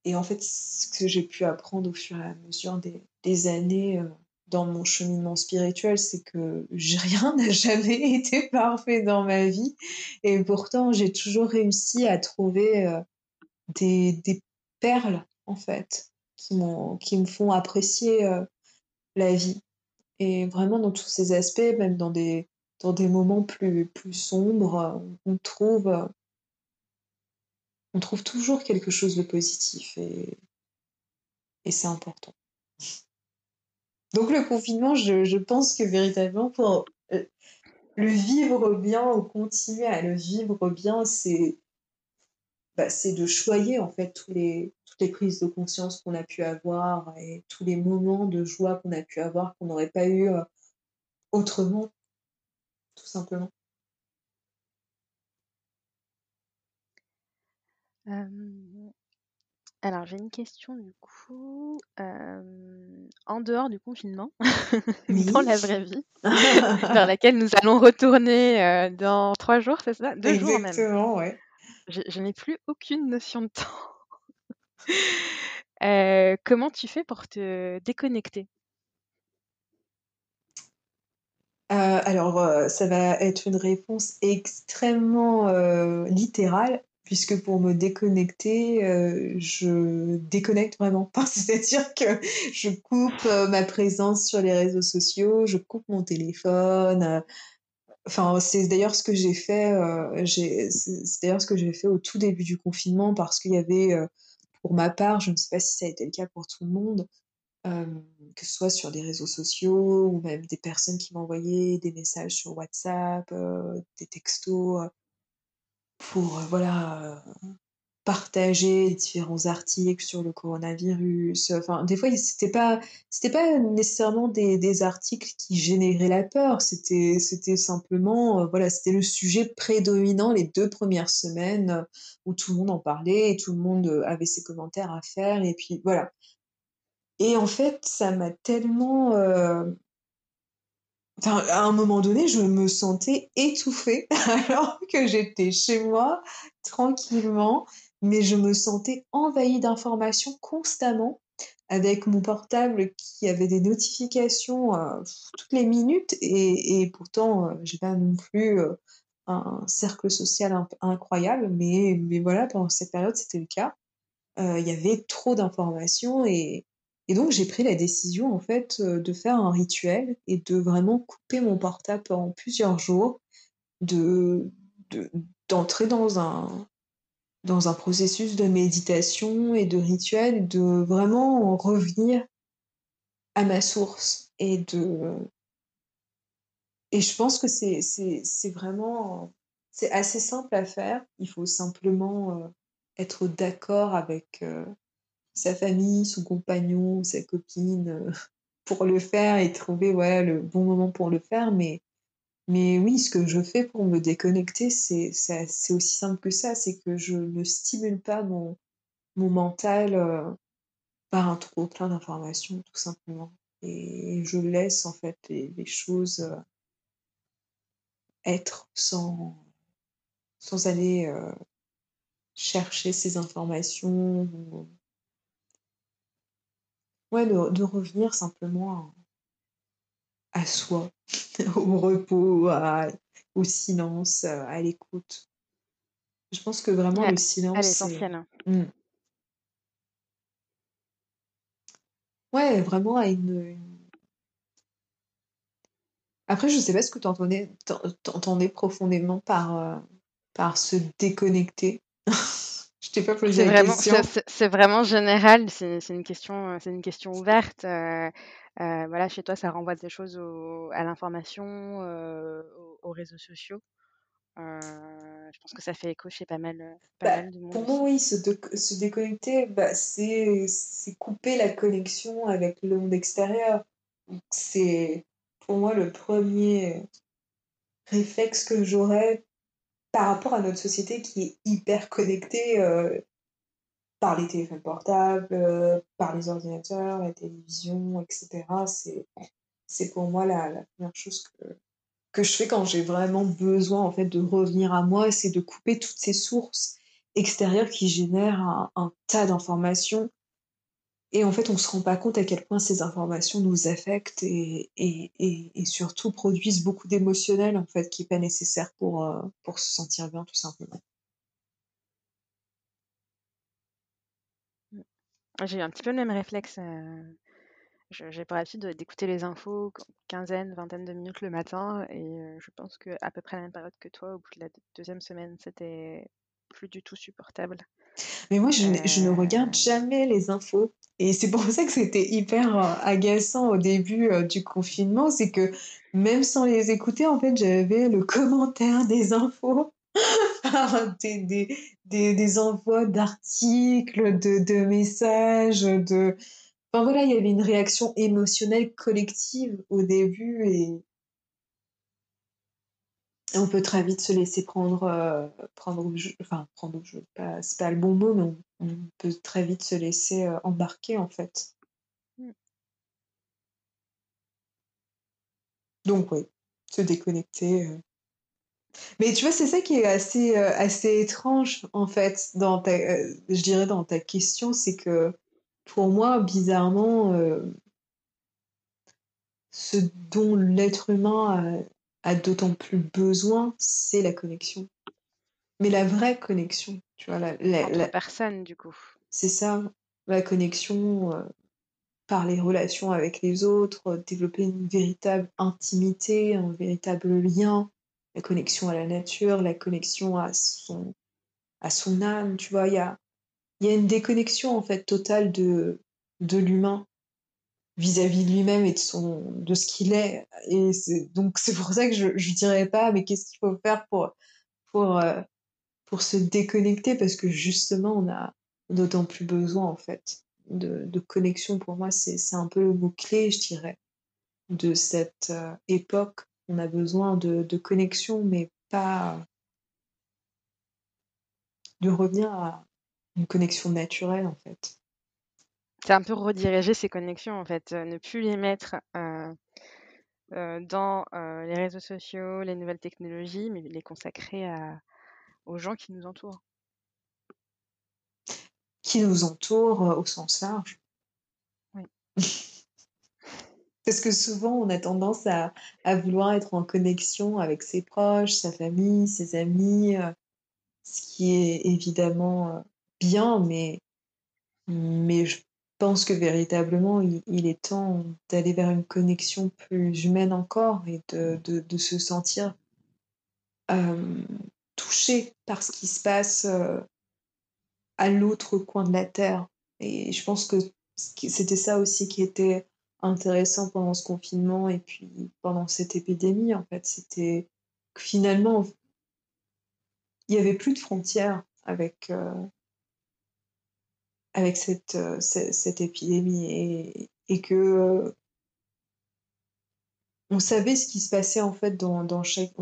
et en fait, ce que j'ai pu apprendre au fur et à mesure des, années euh, dans mon cheminement spirituel, c'est que rien n'a jamais été parfait dans ma vie. Et pourtant, j'ai toujours réussi à trouver euh, des, perles, en fait, qui, qui me font apprécier euh, la vie. Et vraiment dans tous ces aspects, même dans des, dans des moments plus, plus sombres, on trouve, on trouve toujours quelque chose de positif et, c'est important. Donc le confinement, je, pense que véritablement pour euh, le vivre bien ou continuer à le vivre bien, c'est bah, de choyer en fait toutes les prises de conscience qu'on a pu avoir et tous les moments de joie qu'on a pu avoir qu'on n'aurait pas eu euh, autrement, tout simplement. Alors j'ai une question du coup. en dehors du confinement, dans la vraie vie, vers laquelle nous allons retourner dans trois jours, c'est ça? Deux jours même. Exactement, ouais. Je, n'ai plus aucune notion de temps. Euh, comment tu fais pour te déconnecter? Euh, alors, ça va être une réponse extrêmement littérale, puisque pour me déconnecter, je déconnecte vraiment. C'est-à-dire que je coupe ma présence sur les réseaux sociaux, je coupe mon téléphone, Enfin, c'est d'ailleurs ce que j'ai fait. Euh, c'est d'ailleurs ce que j'ai fait au tout début du confinement parce qu'il y avait, euh, pour ma part, je ne sais pas si ça a été le cas pour tout le monde, euh, que ce soit sur les réseaux sociaux ou même des personnes qui m'envoyaient des messages sur WhatsApp, des textos, pour voilà partager différents articles sur le coronavirus. Enfin, des fois, c'était pas, pas nécessairement des, articles qui généraient la peur. C'était, simplement, euh, voilà, c'était le sujet prédominant les deux premières semaines euh, où tout le monde en parlait et tout le monde euh, avait ses commentaires à faire. Et puis voilà. Et en fait, ça m'a tellement Enfin, à un moment donné, je me sentais étouffée alors que j'étais chez moi tranquillement. Mais je me sentais envahie d'informations constamment avec mon portable qui avait des notifications euh, toutes les minutes. Et, pourtant euh, j'ai pas non plus euh, un cercle social incroyable. Mais, mais voilà pendant cette période c'était le cas. Il y avait trop d'informations et, et donc j'ai pris la décision en fait de faire un rituel et de vraiment couper mon portable pendant plusieurs jours de d'entrer dans un dans un processus de méditation et de rituel, de vraiment revenir à ma source et de et je pense que c'est c'est vraiment c'est assez simple à faire. Il faut simplement euh, être d'accord avec euh, sa famille, son compagnon, sa copine euh, pour le faire et trouver ouais, le bon moment pour le faire. Mais mais oui, ce que je fais pour me déconnecter, c'est aussi simple que ça, c'est que je ne stimule pas mon, mon mental euh, par un trop plein d'informations, tout simplement. Et je laisse en fait les, choses euh, être sans, sans aller chercher ces informations ouais, de, de revenir simplement à, soi, au repos, au silence, à l'écoute. Je pense que vraiment le silence, c'est... l'essentiel. Mmh. Ouais, vraiment à une, Après, je sais pas ce que tu entendais, profondément par, euh, par se déconnecter. Je t'ai pas posé la question. c'est vraiment général, c'est une question, c'est une question ouverte. Euh, euh, voilà, chez toi, ça renvoie des choses à l'information, aux réseaux sociaux. je pense que ça fait écho chez pas mal, pas bah, mal de monde pour moi, oui, se, se déconnecter, bah, c'est couper la connexion avec le monde extérieur. C'est pour moi le premier réflexe que j'aurais par rapport à notre société qui est hyper connectée euh, par les téléphones portables, euh, par les ordinateurs, la télévision, etc. C'est pour moi la, première chose que, je fais quand j'ai vraiment besoin en fait de revenir à moi, c'est de couper toutes ces sources extérieures qui génèrent un tas d'informations. Et en fait, on se rend pas compte à quel point ces informations nous affectent et, et, et, surtout produisent beaucoup d'émotionnel en fait qui est pas nécessaire pour, euh, pour se sentir bien tout simplement. J'ai eu un petit peu le même réflexe. Euh, j'ai pour l'habitude d'écouter les infos quinzaine, vingtaine de minutes le matin et euh, je pense que à peu près la même période que toi, au bout de la deuxième semaine, c'était plus du tout supportable. Mais moi, je, je ne regarde Euh, jamais les infos. Et c'est pour ça que c'était hyper euh, agaçant au début euh, du confinement. C'est que même sans les écouter, en fait, j'avais le commentaire des infos, des, des, des, des envois d'articles, de, de messages, de... Enfin voilà, il y avait une réaction émotionnelle collective au début et, on peut très vite se laisser prendre, euh, prendre au jeu, enfin prendre au jeu, pas, c'est pas le bon mot, mais on, on peut très vite se laisser euh, embarquer en fait. mm. Donc oui, se déconnecter. euh. Mais tu vois, c'est ça qui est assez, assez étrange en fait, dans ta, je dirais dans ta question, c'est que pour moi, bizarrement, ce dont l'être humain a, a d'autant plus besoin, c'est la connexion. Mais la vraie connexion, tu vois, la, la- Entre la- personnes, du coup. c'est ça, la connexion euh, par les relations avec les autres, euh, développer une véritable intimité, un véritable lien, la connexion à la nature, la connexion à son, à son âme, tu vois, il y a, il y a une déconnexion en fait totale de, de l'humain vis-à-vis de lui-même et de son de ce qu'il est. Et c'est donc c'est pour ça que je je dirais pas mais qu'est-ce qu'il faut faire pour pour euh, pour se déconnecter? Parce que justement on a d'autant plus besoin en fait de, de connexion. Pour moi c'est c'est un peu le mot clé je dirais de cette euh, époque. On a besoin de, de connexion mais pas de revenir à une connexion naturelle en fait C'est un peu rediriger ces connexions, en fait, euh, ne plus les mettre euh, euh, dans les réseaux sociaux, les nouvelles technologies, mais les consacrer à, aux gens qui nous entourent. qui nous entoure euh, au sens large Oui. Parce que souvent, on a tendance à, à vouloir être en connexion avec ses proches, sa famille, ses amis, ce qui est évidemment bien, mais, mais je pense que véritablement, il, est temps d'aller vers une connexion plus humaine encore et de se sentir euh, touché par ce qui se passe euh, à l'autre coin de la Terre. Et je pense que c'était ça aussi qui était intéressant pendant ce confinement et puis pendant cette épidémie, en fait. C'était que finalement, il n'y avait plus de frontières avec, euh, avec cette, euh, cette, épidémie et, et que euh, on savait ce qui se passait en fait dans, dans, chaque,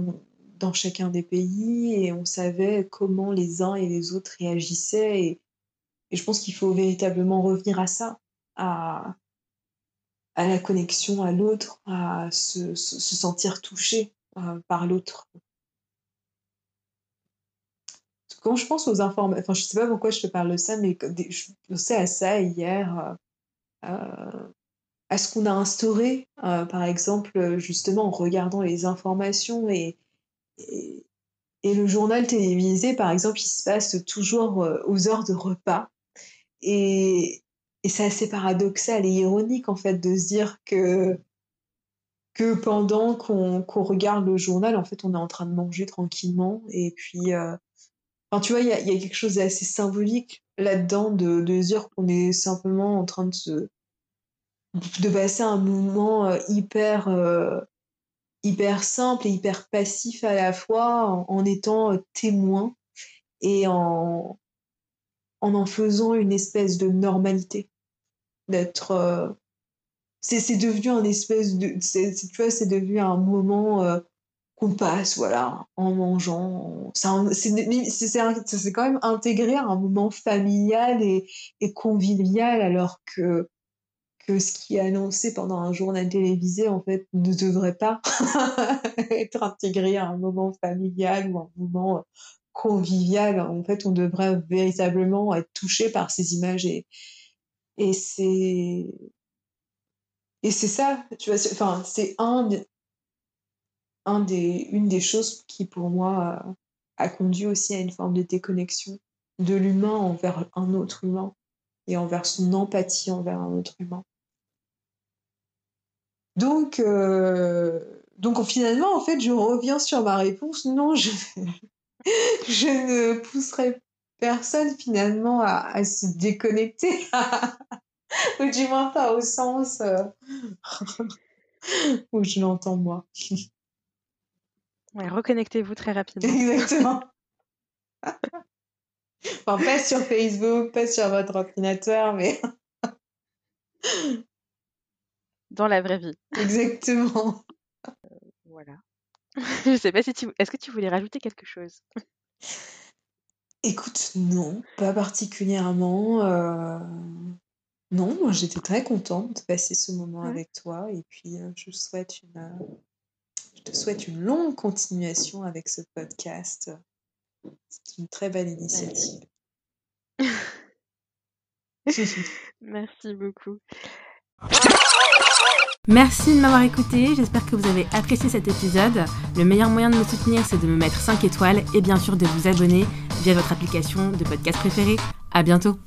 dans chacun des pays et on savait comment les uns et les autres réagissaient et, et je pense qu'il faut véritablement revenir à ça, à, à la connexion à l'autre, à se, se, se, sentir touché euh, par l'autre. Quand je pense aux informations, enfin je sais pas pourquoi je te parle de ça, mais je pensais à ça hier, à ce qu'on a instauré, par exemple, justement en regardant les informations et, et, le journal télévisé, par exemple, il se passe toujours aux heures de repas. Et, et c'est assez paradoxal et ironique, en fait, de se dire que, que pendant qu'on regarde le journal, en fait, on est en train de manger tranquillement. Et puis, enfin, tu vois, il y a, quelque chose d'assez symbolique là-dedans de, de dire qu'on est simplement en train de se de passer un moment euh, hyper euh, hyper simple et hyper passif à la fois en, étant euh, témoin et en, en en faisant une espèce de normalité d'être c'est devenu un espèce de tu vois c'est devenu un moment qu'on passe voilà en mangeant c'est quand même intégré à un moment familial et, et convivial alors que que ce qui est annoncé pendant un journal télévisé, en fait, ne devrait pas être intégré à un moment familial ou un moment euh, convivial. En fait, on devrait véritablement être touché par ces images et, et c'est, et c'est ça, tu vois, enfin, c'est un, une des choses qui, pour moi, a conduit aussi à une forme de déconnexion de l'humain envers un autre humain et envers son empathie envers un autre humain. Donc, euh, donc finalement, en fait, je reviens sur ma réponse. Non, je, je ne pousserai personne finalement à, se déconnecter, ou du moins pas au sens euh, où je l'entends moi. Ouais, reconnectez-vous très rapidement. Exactement. enfin, pas sur Facebook, pas sur votre ordinateur, mais dans la vraie vie. Exactement. Euh, voilà. Je sais pas si tu... Est-ce que tu voulais rajouter quelque chose? Écoute, non, pas particulièrement. Euh, non, moi j'étais très contente de passer ce moment avec toi et puis euh, je souhaite une, te souhaite une longue continuation avec ce podcast. C'est une très belle initiative. Merci beaucoup. Merci de m'avoir écouté, j'espère que vous avez apprécié cet épisode. Le meilleur moyen de me soutenir, c'est de me mettre 5 étoiles et bien sûr de vous abonner via votre application de podcast préférée. À bientôt